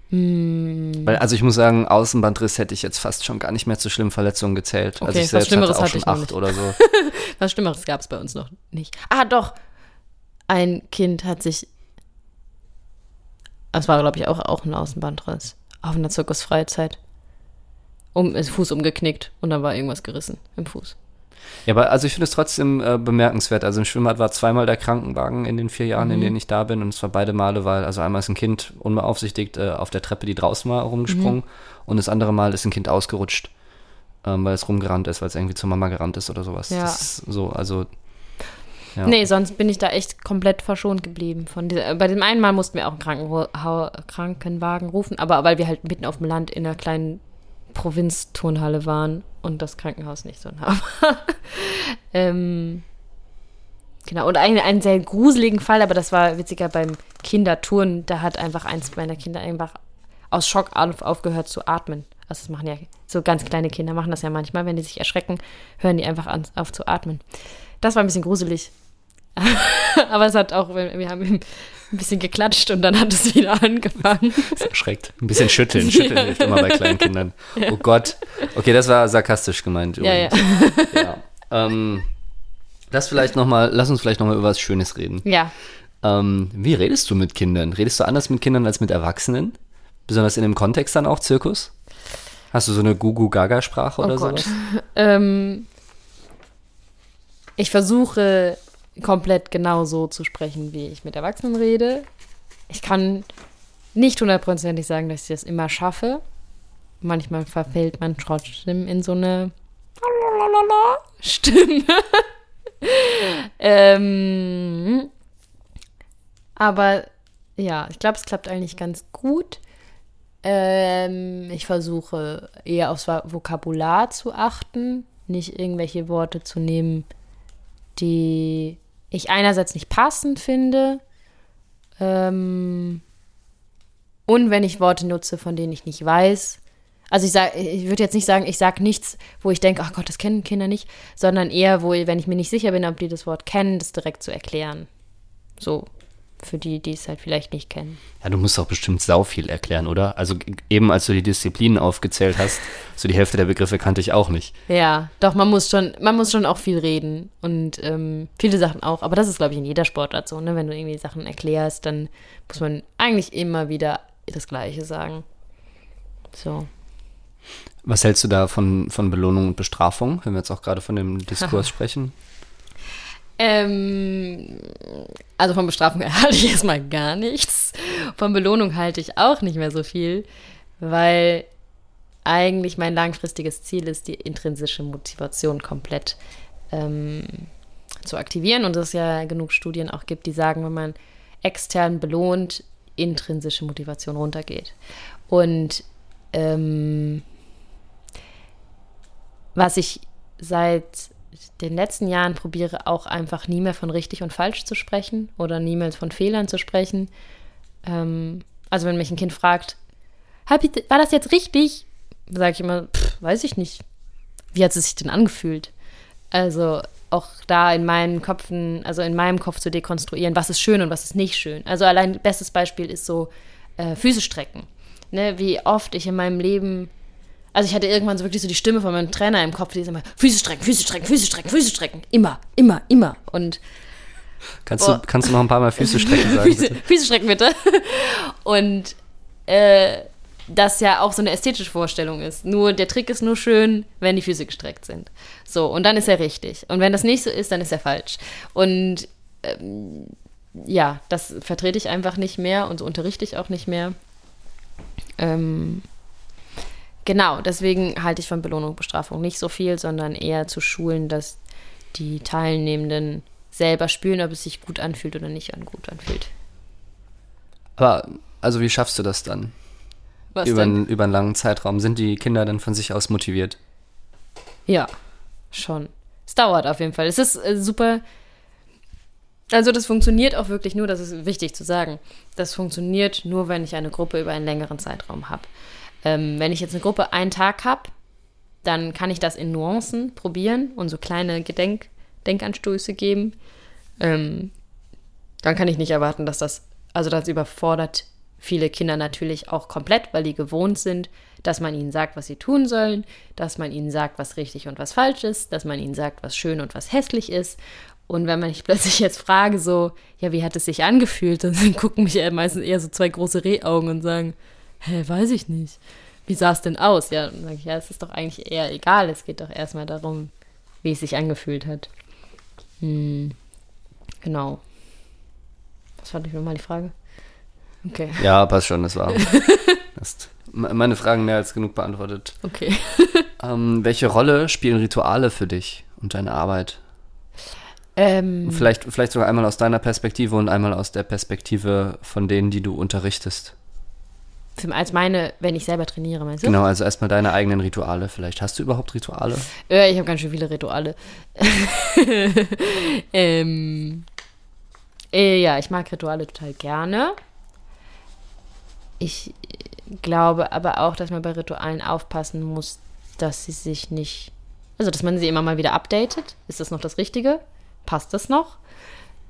Mm. Weil, also ich muss sagen, Außenbandriss hätte ich jetzt fast schon gar nicht mehr zu schlimmen Verletzungen gezählt. Okay, also ich was selbst Schlimmeres hatte auch hatte schon acht oder so. Was Schlimmeres gab es bei uns noch nicht. Ah, doch. Ein Kind hat sich das war, glaube ich, auch, auch ein Außenbandriss. Auf einer Zirkusfreizeit. Um, ist Fuß umgeknickt und dann war irgendwas gerissen im Fuß. Ja, aber also ich finde es trotzdem äh, bemerkenswert. Also im Schwimmbad war zweimal der Krankenwagen in den vier Jahren, Mhm. in denen ich da bin. Und es war beide Male, weil, also einmal ist ein Kind unbeaufsichtigt äh, auf der Treppe, die draußen war, rumgesprungen. Und das andere Mal ist ein Kind ausgerutscht, ähm, weil es rumgerannt ist, weil es irgendwie zur Mama gerannt ist oder sowas. Ja. Das ist so, also. Ja. Nee, sonst bin ich da echt komplett verschont geblieben. Von dieser, bei dem einen Mal mussten wir auch einen Krankenwagen rufen, aber weil wir halt mitten auf dem Land in einer kleinen Provinzturnhalle waren und das Krankenhaus nicht so nah war. [LAUGHS] ähm, genau, und einen, einen sehr gruseligen Fall, aber das war witziger beim Kinderturnen. Da hat einfach eins meiner Kinder einfach aus Schock auf, aufgehört zu atmen. Also das machen ja so ganz kleine Kinder, machen das ja manchmal, wenn die sich erschrecken, hören die einfach an, auf zu atmen. Das war ein bisschen gruselig. [LAUGHS] Aber es hat auch, wir haben ein bisschen geklatscht und dann hat es wieder angefangen. Das erschreckt. Ein bisschen schütteln. [LAUGHS] Schütteln Ja. hilft immer bei kleinen Kindern. Oh Gott. Okay, das war sarkastisch gemeint. Ja, ja. ja. Ähm, lass vielleicht noch mal, lass uns vielleicht noch mal über was Schönes reden. Ja. Ähm, wie redest du mit Kindern? Redest du anders mit Kindern als mit Erwachsenen? Besonders in dem Kontext dann auch Zirkus? Hast du so eine Gugu-Gaga-Sprache oder oh Gott. sowas? [LAUGHS] Ähm, ich versuche komplett genau so zu sprechen, wie ich mit Erwachsenen rede. Ich kann nicht hundertprozentig sagen, dass ich das immer schaffe. Manchmal verfällt man trotzdem in so eine Stimme. [LAUGHS] ähm, aber ja, ich glaube, es klappt eigentlich ganz gut. Ähm, ich versuche eher aufs Vokabular zu achten, nicht irgendwelche Worte zu nehmen, die ich einerseits nicht passend finde. Ähm, und wenn ich Worte nutze, von denen ich nicht weiß. Also ich ich würde jetzt nicht sagen, ich sage nichts, wo ich denke, ach Gott, das kennen Kinder nicht, sondern eher, wo, wenn ich mir nicht sicher bin, ob die das Wort kennen, das direkt zu erklären. So, für die, die es halt vielleicht nicht kennen. Ja, du musst doch bestimmt sau viel erklären, oder? Also eben als du die Disziplinen aufgezählt hast, so die Hälfte der Begriffe kannte ich auch nicht. Ja, doch, man muss schon, man muss schon auch viel reden und ähm, viele Sachen auch. Aber das ist, glaube ich, in jeder Sportart so, ne? Wenn du irgendwie Sachen erklärst, dann muss man eigentlich immer wieder das Gleiche sagen. So. Was hältst du da von, von Belohnung und Bestrafung, wenn wir jetzt auch gerade von dem Diskurs [LAUGHS] sprechen? Ähm, also von Bestrafung [LAUGHS] halte ich erstmal gar nichts. Von Belohnung halte ich auch nicht mehr so viel, weil eigentlich mein langfristiges Ziel ist, die intrinsische Motivation komplett ähm, zu aktivieren. Und es ja genug Studien auch gibt, die sagen, wenn man extern belohnt, intrinsische Motivation runtergeht. Und ähm, was ich seit den letzten Jahren probiere, auch einfach nie mehr von richtig und falsch zu sprechen oder niemals von Fehlern zu sprechen. Ähm, also wenn mich ein Kind fragt, war das jetzt richtig? Sage ich immer, pff, weiß ich nicht. Wie hat es sich denn angefühlt? Also auch da in meinen Köpfen, also in meinem Kopf zu dekonstruieren, was ist schön und was ist nicht schön. Also allein bestes Beispiel ist so äh, Füße strecken. Ne, wie oft ich in meinem Leben, also ich hatte irgendwann so wirklich so die Stimme von meinem Trainer im Kopf, die ist immer Füße strecken, Füße strecken, Füße strecken, Füße strecken, immer, immer, immer. Und kannst du, kannst du noch ein paar Mal Füße strecken [LAUGHS] sagen? Füße, Füße strecken bitte. Und äh, das ja auch so eine ästhetische Vorstellung ist. Nur der Trick ist nur schön, wenn die Füße gestreckt sind. So, und dann ist er richtig. Und wenn das nicht so ist, dann ist er falsch. Und ähm, ja, das vertrete ich einfach nicht mehr und so unterrichte ich auch nicht mehr. Ähm, genau, deswegen halte ich von Belohnung und Bestrafung nicht so viel, sondern eher zu schulen, dass die Teilnehmenden selber spüren, ob es sich gut anfühlt oder nicht an gut anfühlt. Aber, also wie schaffst du das dann? Was über, denn? über einen langen Zeitraum. Sind die Kinder dann von sich aus motiviert? Ja, schon. Es dauert auf jeden Fall. Es ist äh, super. Also das funktioniert auch wirklich nur, das ist wichtig zu sagen. Das funktioniert nur, wenn ich eine Gruppe über einen längeren Zeitraum habe. Ähm, wenn ich jetzt eine Gruppe einen Tag habe, dann kann ich das in Nuancen probieren und so kleine Gedenk Denkanstöße geben. Ähm, dann kann ich nicht erwarten, dass das, also das überfordert viele Kinder natürlich auch komplett, weil die gewohnt sind, dass man ihnen sagt, was sie tun sollen, dass man ihnen sagt, was richtig und was falsch ist, dass man ihnen sagt, was schön und was hässlich ist. Und wenn man mich [LAUGHS] plötzlich jetzt frage, so, ja, wie hat es sich angefühlt, [LAUGHS] dann gucken mich meistens eher so zwei große Rehaugen und sagen, hä, weiß ich nicht. Wie sah es denn aus? Ja, dann sage ich, ja, es ist doch eigentlich eher egal. Es geht doch erstmal darum, wie es sich angefühlt hat. Hm, genau. Was war nochmal die Frage? Okay. [LAUGHS] Ja, passt schon, das war. [LAUGHS] hast meine Fragen mehr als genug beantwortet. Okay. [LAUGHS] ähm, welche Rolle spielen Rituale für dich und deine Arbeit? Ähm, vielleicht, vielleicht sogar einmal aus deiner Perspektive und einmal aus der Perspektive von denen, die du unterrichtest. Als meine, wenn ich selber trainiere, meinst du? Genau, also erstmal deine eigenen Rituale. Vielleicht hast du überhaupt Rituale? Ja, ich habe ganz schön viele Rituale. [LAUGHS] ähm, äh, ja, ich mag Rituale total gerne. Ich glaube aber auch, dass man bei Ritualen aufpassen muss, dass sie sich nicht, also dass man sie immer mal wieder updatet. Ist das noch das Richtige? Passt das noch?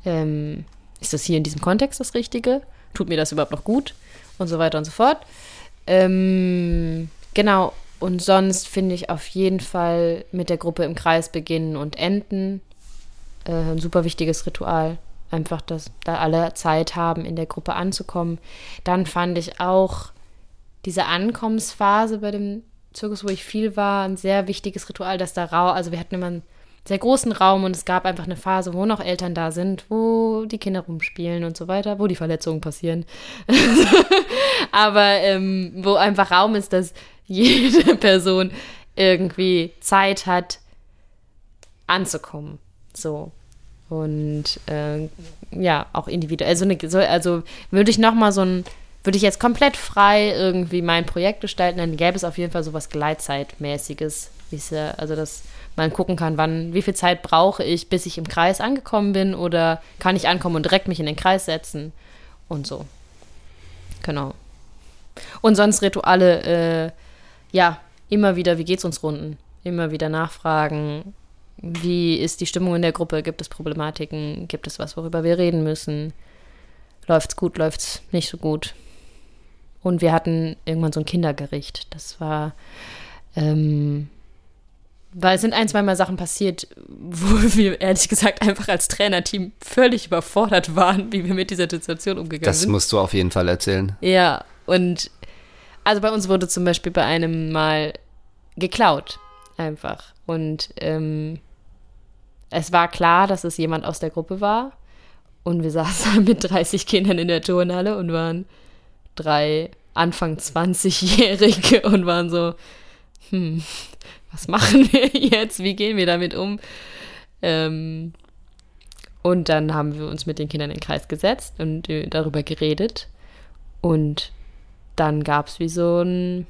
Ähm, ist das hier in diesem Kontext das Richtige? Tut mir das überhaupt noch gut? Und so weiter und so fort. Ähm, genau. Und sonst finde ich auf jeden Fall mit der Gruppe im Kreis beginnen und enden äh, ein super wichtiges Ritual. Einfach, dass da alle Zeit haben, in der Gruppe anzukommen. Dann fand ich auch diese Ankommensphase bei dem Zirkus, wo ich viel war, ein sehr wichtiges Ritual, dass da Raum, also wir hatten immer einen sehr großen Raum und es gab einfach eine Phase, wo noch Eltern da sind, wo die Kinder rumspielen und so weiter, wo die Verletzungen passieren. [LAUGHS] Aber ähm, wo einfach Raum ist, dass jede [LAUGHS] Person irgendwie Zeit hat, anzukommen. So. Und äh, ja, auch individuell. Also, so, also würde ich nochmal so ein, würde ich jetzt komplett frei irgendwie mein Projekt gestalten, dann gäbe es auf jeden Fall so was Gleitzeitmäßiges, ja, also dass man gucken kann, wann, wie viel Zeit brauche ich, bis ich im Kreis angekommen bin oder kann ich ankommen und direkt mich in den Kreis setzen und so. Genau. Und sonst Rituale, äh, ja, immer wieder, wie geht's uns Runden? Immer wieder nachfragen, wie ist die Stimmung in der Gruppe? Gibt es Problematiken? Gibt es was, worüber wir reden müssen? Läuft's gut? Läuft's nicht so gut? Und wir hatten irgendwann so ein Kindergericht. Das war, ähm, weil es sind ein, zwei Mal Sachen passiert, wo [LAUGHS] wir ehrlich gesagt einfach als Trainerteam völlig überfordert waren, wie wir mit dieser Situation umgegangen das sind. Das musst du auf jeden Fall erzählen. Ja, und also bei uns wurde zum Beispiel bei einem Mal geklaut. Einfach. Und ähm, es war klar, dass es jemand aus der Gruppe war. Und wir [LAUGHS] saßen mit 30 Kindern in der Turnhalle und waren drei Anfang 20-Jährige und waren so, hm, was machen wir [LAUGHS] jetzt? Wie gehen wir damit um? Ähm, und dann haben wir uns mit den Kindern in den Kreis gesetzt und äh, darüber geredet. Und dann gab es wie so ein,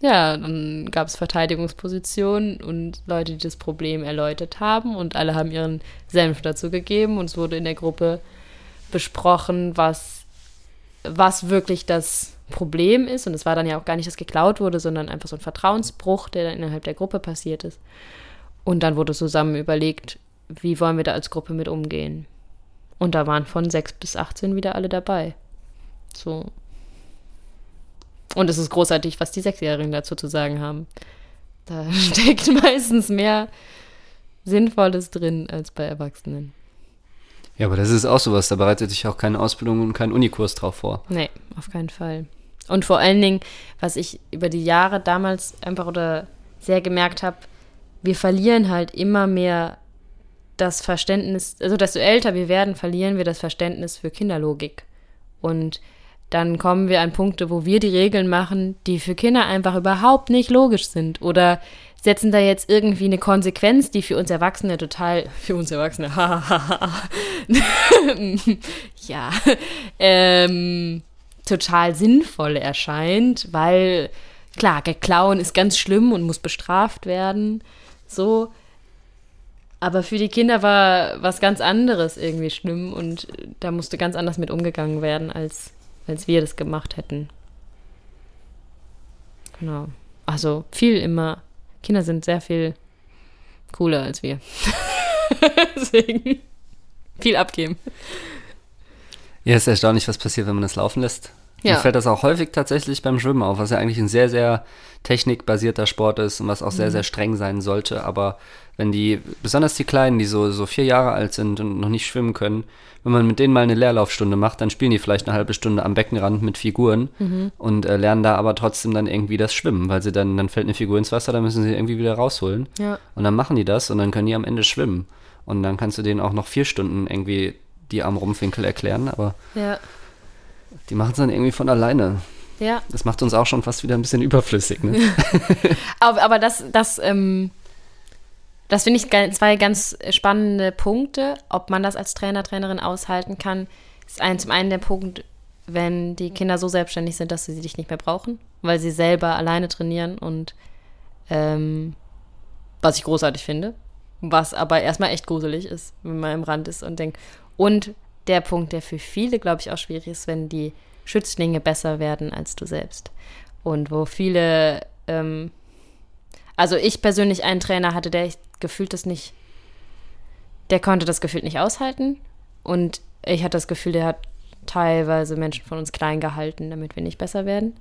ja, dann gab es Verteidigungspositionen und Leute, die das Problem erläutert haben und alle haben ihren Senf dazu gegeben und es wurde in der Gruppe besprochen, was, was wirklich das Problem ist. Und es war dann ja auch gar nicht, dass geklaut wurde, sondern einfach so ein Vertrauensbruch, der dann innerhalb der Gruppe passiert ist. Und dann wurde zusammen überlegt, wie wollen wir da als Gruppe mit umgehen. Und da waren von 6 bis 18 wieder alle dabei. So, und es ist großartig, was die Sechsjährigen dazu zu sagen haben. Da [LAUGHS] steckt meistens mehr Sinnvolles drin als bei Erwachsenen. Ja, aber das ist auch sowas, da bereitet sich auch keine Ausbildung und kein Unikurs drauf vor. Nee, auf keinen Fall. Und vor allen Dingen, was ich über die Jahre damals einfach oder sehr gemerkt habe, wir verlieren halt immer mehr das Verständnis, also desto älter wir werden, verlieren wir das Verständnis für Kinderlogik. Und dann kommen wir an Punkte, wo wir die Regeln machen, die für Kinder einfach überhaupt nicht logisch sind. Oder setzen da jetzt irgendwie eine Konsequenz, die für uns Erwachsene total, [LAUGHS] für uns Erwachsene, [LAUGHS] ja, ähm, total sinnvoll erscheint, weil klar, geklauen ist ganz schlimm und muss bestraft werden, so. Aber für die Kinder war was ganz anderes irgendwie schlimm und da musste ganz anders mit umgegangen werden als als wir das gemacht hätten. Genau. Also viel immer. Kinder sind sehr viel cooler als wir. [LAUGHS] Deswegen viel abgeben. Ja, ist erstaunlich, was passiert, wenn man das laufen lässt. Ja. Mir fällt das auch häufig tatsächlich beim Schwimmen auf, was ja eigentlich ein sehr, sehr technikbasierter Sport ist und was auch sehr, mhm. sehr streng sein sollte. Aber wenn die, besonders die Kleinen, die so, so vier Jahre alt sind und noch nicht schwimmen können, wenn man mit denen mal eine Leerlaufstunde macht, dann spielen die vielleicht eine halbe Stunde am Beckenrand mit Figuren mhm. und äh, lernen da aber trotzdem dann irgendwie das Schwimmen, weil sie dann, dann fällt eine Figur ins Wasser, dann müssen sie irgendwie wieder rausholen. Ja. Und dann machen die das und dann können die am Ende schwimmen. Und dann kannst du denen auch noch vier Stunden irgendwie die am Rumpfwinkel erklären, aber ja. die machen es dann irgendwie von alleine. Ja. Das macht uns auch schon fast wieder ein bisschen überflüssig. Ne? [LAUGHS] aber, aber das, das, ähm, das finde ich zwei ganz spannende Punkte. Ob man das als Trainer, Trainerin aushalten kann, ist ein, zum einen der Punkt, wenn die Kinder so selbstständig sind, dass sie dich nicht mehr brauchen, weil sie selber alleine trainieren und ähm, was ich großartig finde, was aber erstmal echt gruselig ist, wenn man im Rand ist und denkt. Und der Punkt, der für viele, glaube ich, auch schwierig ist, wenn die Schützlinge besser werden als du selbst. Und wo viele, ähm, also ich persönlich einen Trainer hatte, der gefühlt das nicht, der konnte das gefühlt nicht aushalten. Und ich hatte das Gefühl, der hat teilweise Menschen von uns klein gehalten, damit wir nicht besser werden.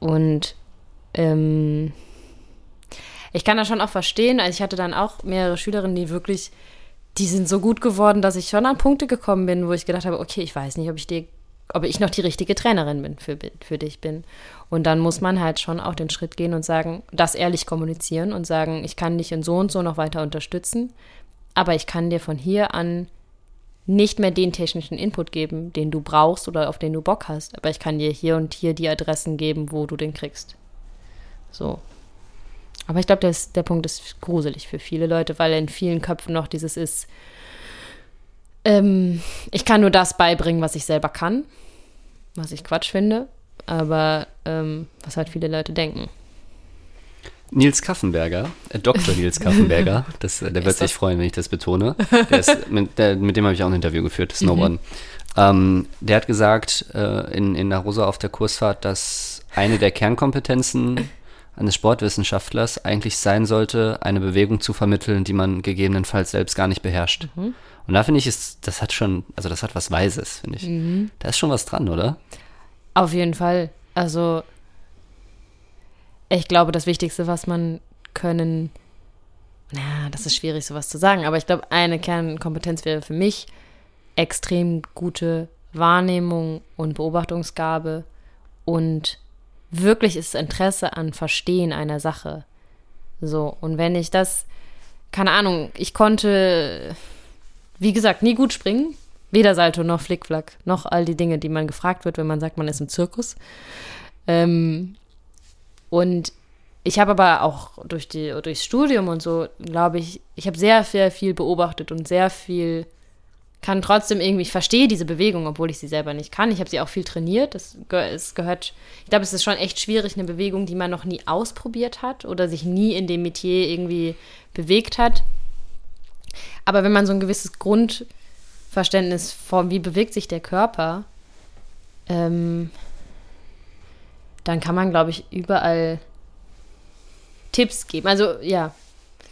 Und ähm, ich kann das schon auch verstehen. Also ich hatte dann auch mehrere Schülerinnen, die wirklich, die sind so gut geworden, dass ich schon an Punkte gekommen bin, wo ich gedacht habe, okay, ich weiß nicht, ob ich dir ob ich noch die richtige Trainerin bin für, für dich bin. Und dann muss man halt schon auch den Schritt gehen und sagen, das ehrlich kommunizieren und sagen, ich kann dich in so und so noch weiter unterstützen, aber ich kann dir von hier an nicht mehr den technischen Input geben, den du brauchst oder auf den du Bock hast, aber ich kann dir hier und hier die Adressen geben, wo du den kriegst. So. Aber ich glaube, der Punkt ist gruselig für viele Leute, weil in vielen Köpfen noch dieses ist, ähm, ich kann nur das beibringen, was ich selber kann, was ich Quatsch finde, aber ähm, was halt viele Leute denken. Nils Kaffenberger, äh, Dr. Nils [LAUGHS] Kaffenberger, das, äh, der wird sich freuen, wenn ich das betone. Ist, [LAUGHS] mit, der, mit, dem habe ich auch ein Interview geführt, Snowboarden. Mhm. Ähm, der hat gesagt äh, in, in der Rosa auf der Kursfahrt, dass eine der Kernkompetenzen eines Sportwissenschaftlers eigentlich sein sollte, eine Bewegung zu vermitteln, die man gegebenenfalls selbst gar nicht beherrscht. Mhm. Und da finde ich, ist, das hat schon, also das hat was Weises, finde ich. Mhm. Da ist schon was dran, oder? Auf jeden Fall. Also, ich glaube, das Wichtigste, was man können, na, das ist schwierig, sowas zu sagen, aber ich glaube, eine Kernkompetenz wäre für mich extrem gute Wahrnehmung und Beobachtungsgabe und wirkliches Interesse an Verstehen einer Sache. So, und wenn ich das, keine Ahnung, ich konnte wie gesagt, nie gut springen. Weder Salto noch Flickflack, noch all die Dinge, die man gefragt wird, wenn man sagt, man ist im Zirkus. Ähm, und ich habe aber auch durch die, durchs Studium und so, glaube ich, ich habe sehr, sehr viel beobachtet und sehr viel kann trotzdem irgendwie, ich verstehe diese Bewegung, obwohl ich sie selber nicht kann. Ich habe sie auch viel trainiert. Das, es gehört, ich glaube, es ist schon echt schwierig, eine Bewegung, die man noch nie ausprobiert hat oder sich nie in dem Metier irgendwie bewegt hat. Aber wenn man so ein gewisses Grundverständnis von, wie bewegt sich der Körper, ähm, dann kann man, glaube ich, überall Tipps geben. Also ja.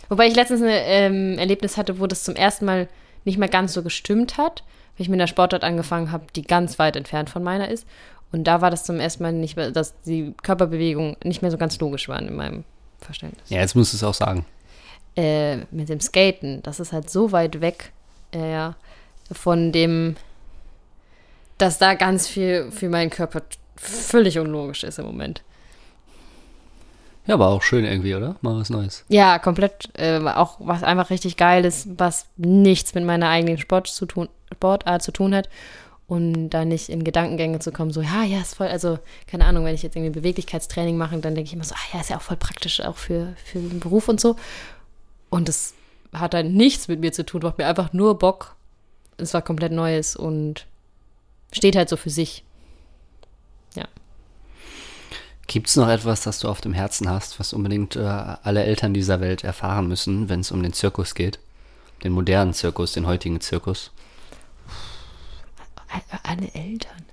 Wobei ich letztens ein ähm, Erlebnis hatte, wo das zum ersten Mal nicht mehr ganz so gestimmt hat, weil ich mit einer Sportart angefangen habe, die ganz weit entfernt von meiner ist. Und da war das zum ersten Mal nicht mehr, dass die Körperbewegungen nicht mehr so ganz logisch waren in meinem Verständnis. Ja, jetzt musst du es auch sagen. Äh, mit dem Skaten, das ist halt so weit weg äh, von dem, dass da ganz viel für meinen Körper völlig unlogisch ist im Moment. Ja, aber auch schön irgendwie, oder? Mal was Neues. Ja, komplett. Äh, auch was einfach richtig geil ist, was nichts mit meiner eigenen Sport zu tun, Sportart zu tun hat. Und da nicht in Gedankengänge zu kommen, so, ja, ja, ist voll, also, keine Ahnung, wenn ich jetzt irgendwie Beweglichkeitstraining mache, dann denke ich immer so, ah ja, ist ja auch voll praktisch, auch für, für den Beruf und so. Und das hat dann nichts mit mir zu tun, macht mir einfach nur Bock. Es war komplett Neues und steht halt so für sich. Ja. Gibt es noch etwas, das du auf dem Herzen hast, was unbedingt äh, alle Eltern dieser Welt erfahren müssen, wenn es um den Zirkus geht? Den modernen Zirkus, den heutigen Zirkus? Alle Eltern.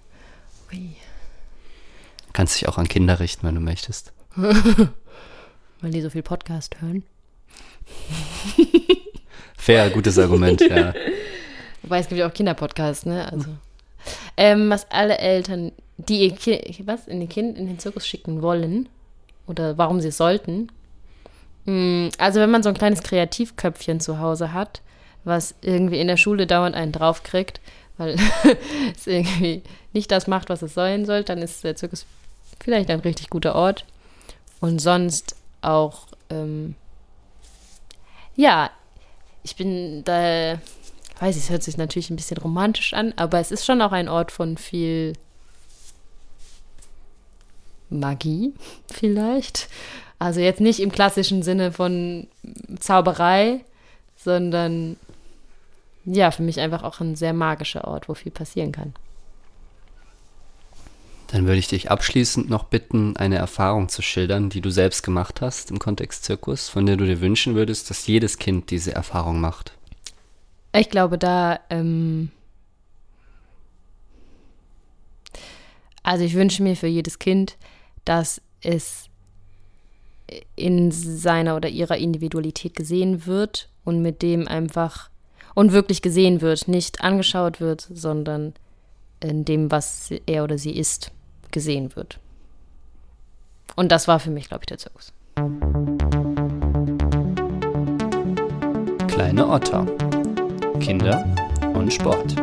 Ui. Kannst dich auch an Kinder richten, wenn du möchtest. [LAUGHS] Weil die so viel Podcast hören. [LAUGHS] Fair, gutes Argument, ja. [LAUGHS] Wobei es gibt ja auch Kinderpodcasts, ne? Also. Ähm, was alle Eltern die ihr kind, was, in den, kind, in den Zirkus schicken wollen oder warum sie sollten. Mm, also wenn man so ein kleines Kreativköpfchen zu Hause hat, was irgendwie in der Schule dauernd einen draufkriegt, weil [LAUGHS] es irgendwie nicht das macht, was es sein soll, dann ist der Zirkus vielleicht ein richtig guter Ort. Und sonst auch, ähm, ja, ich bin da, weiß ich, es hört sich natürlich ein bisschen romantisch an, aber es ist schon auch ein Ort von viel Magie vielleicht. Also jetzt nicht im klassischen Sinne von Zauberei, sondern ja, für mich einfach auch ein sehr magischer Ort, wo viel passieren kann. Dann würde ich dich abschließend noch bitten, eine Erfahrung zu schildern, die du selbst gemacht hast im Kontext Zirkus, von der du dir wünschen würdest, dass jedes Kind diese Erfahrung macht. Ich glaube, da ähm, Also ich wünsche mir für jedes Kind, dass es in seiner oder ihrer Individualität gesehen wird und mit dem einfach und wirklich gesehen wird, nicht angeschaut wird, sondern in dem, was er oder sie ist, gesehen wird. Und das war für mich, glaube ich, der Zirkus. Kleine Otter. Kinder und Sport.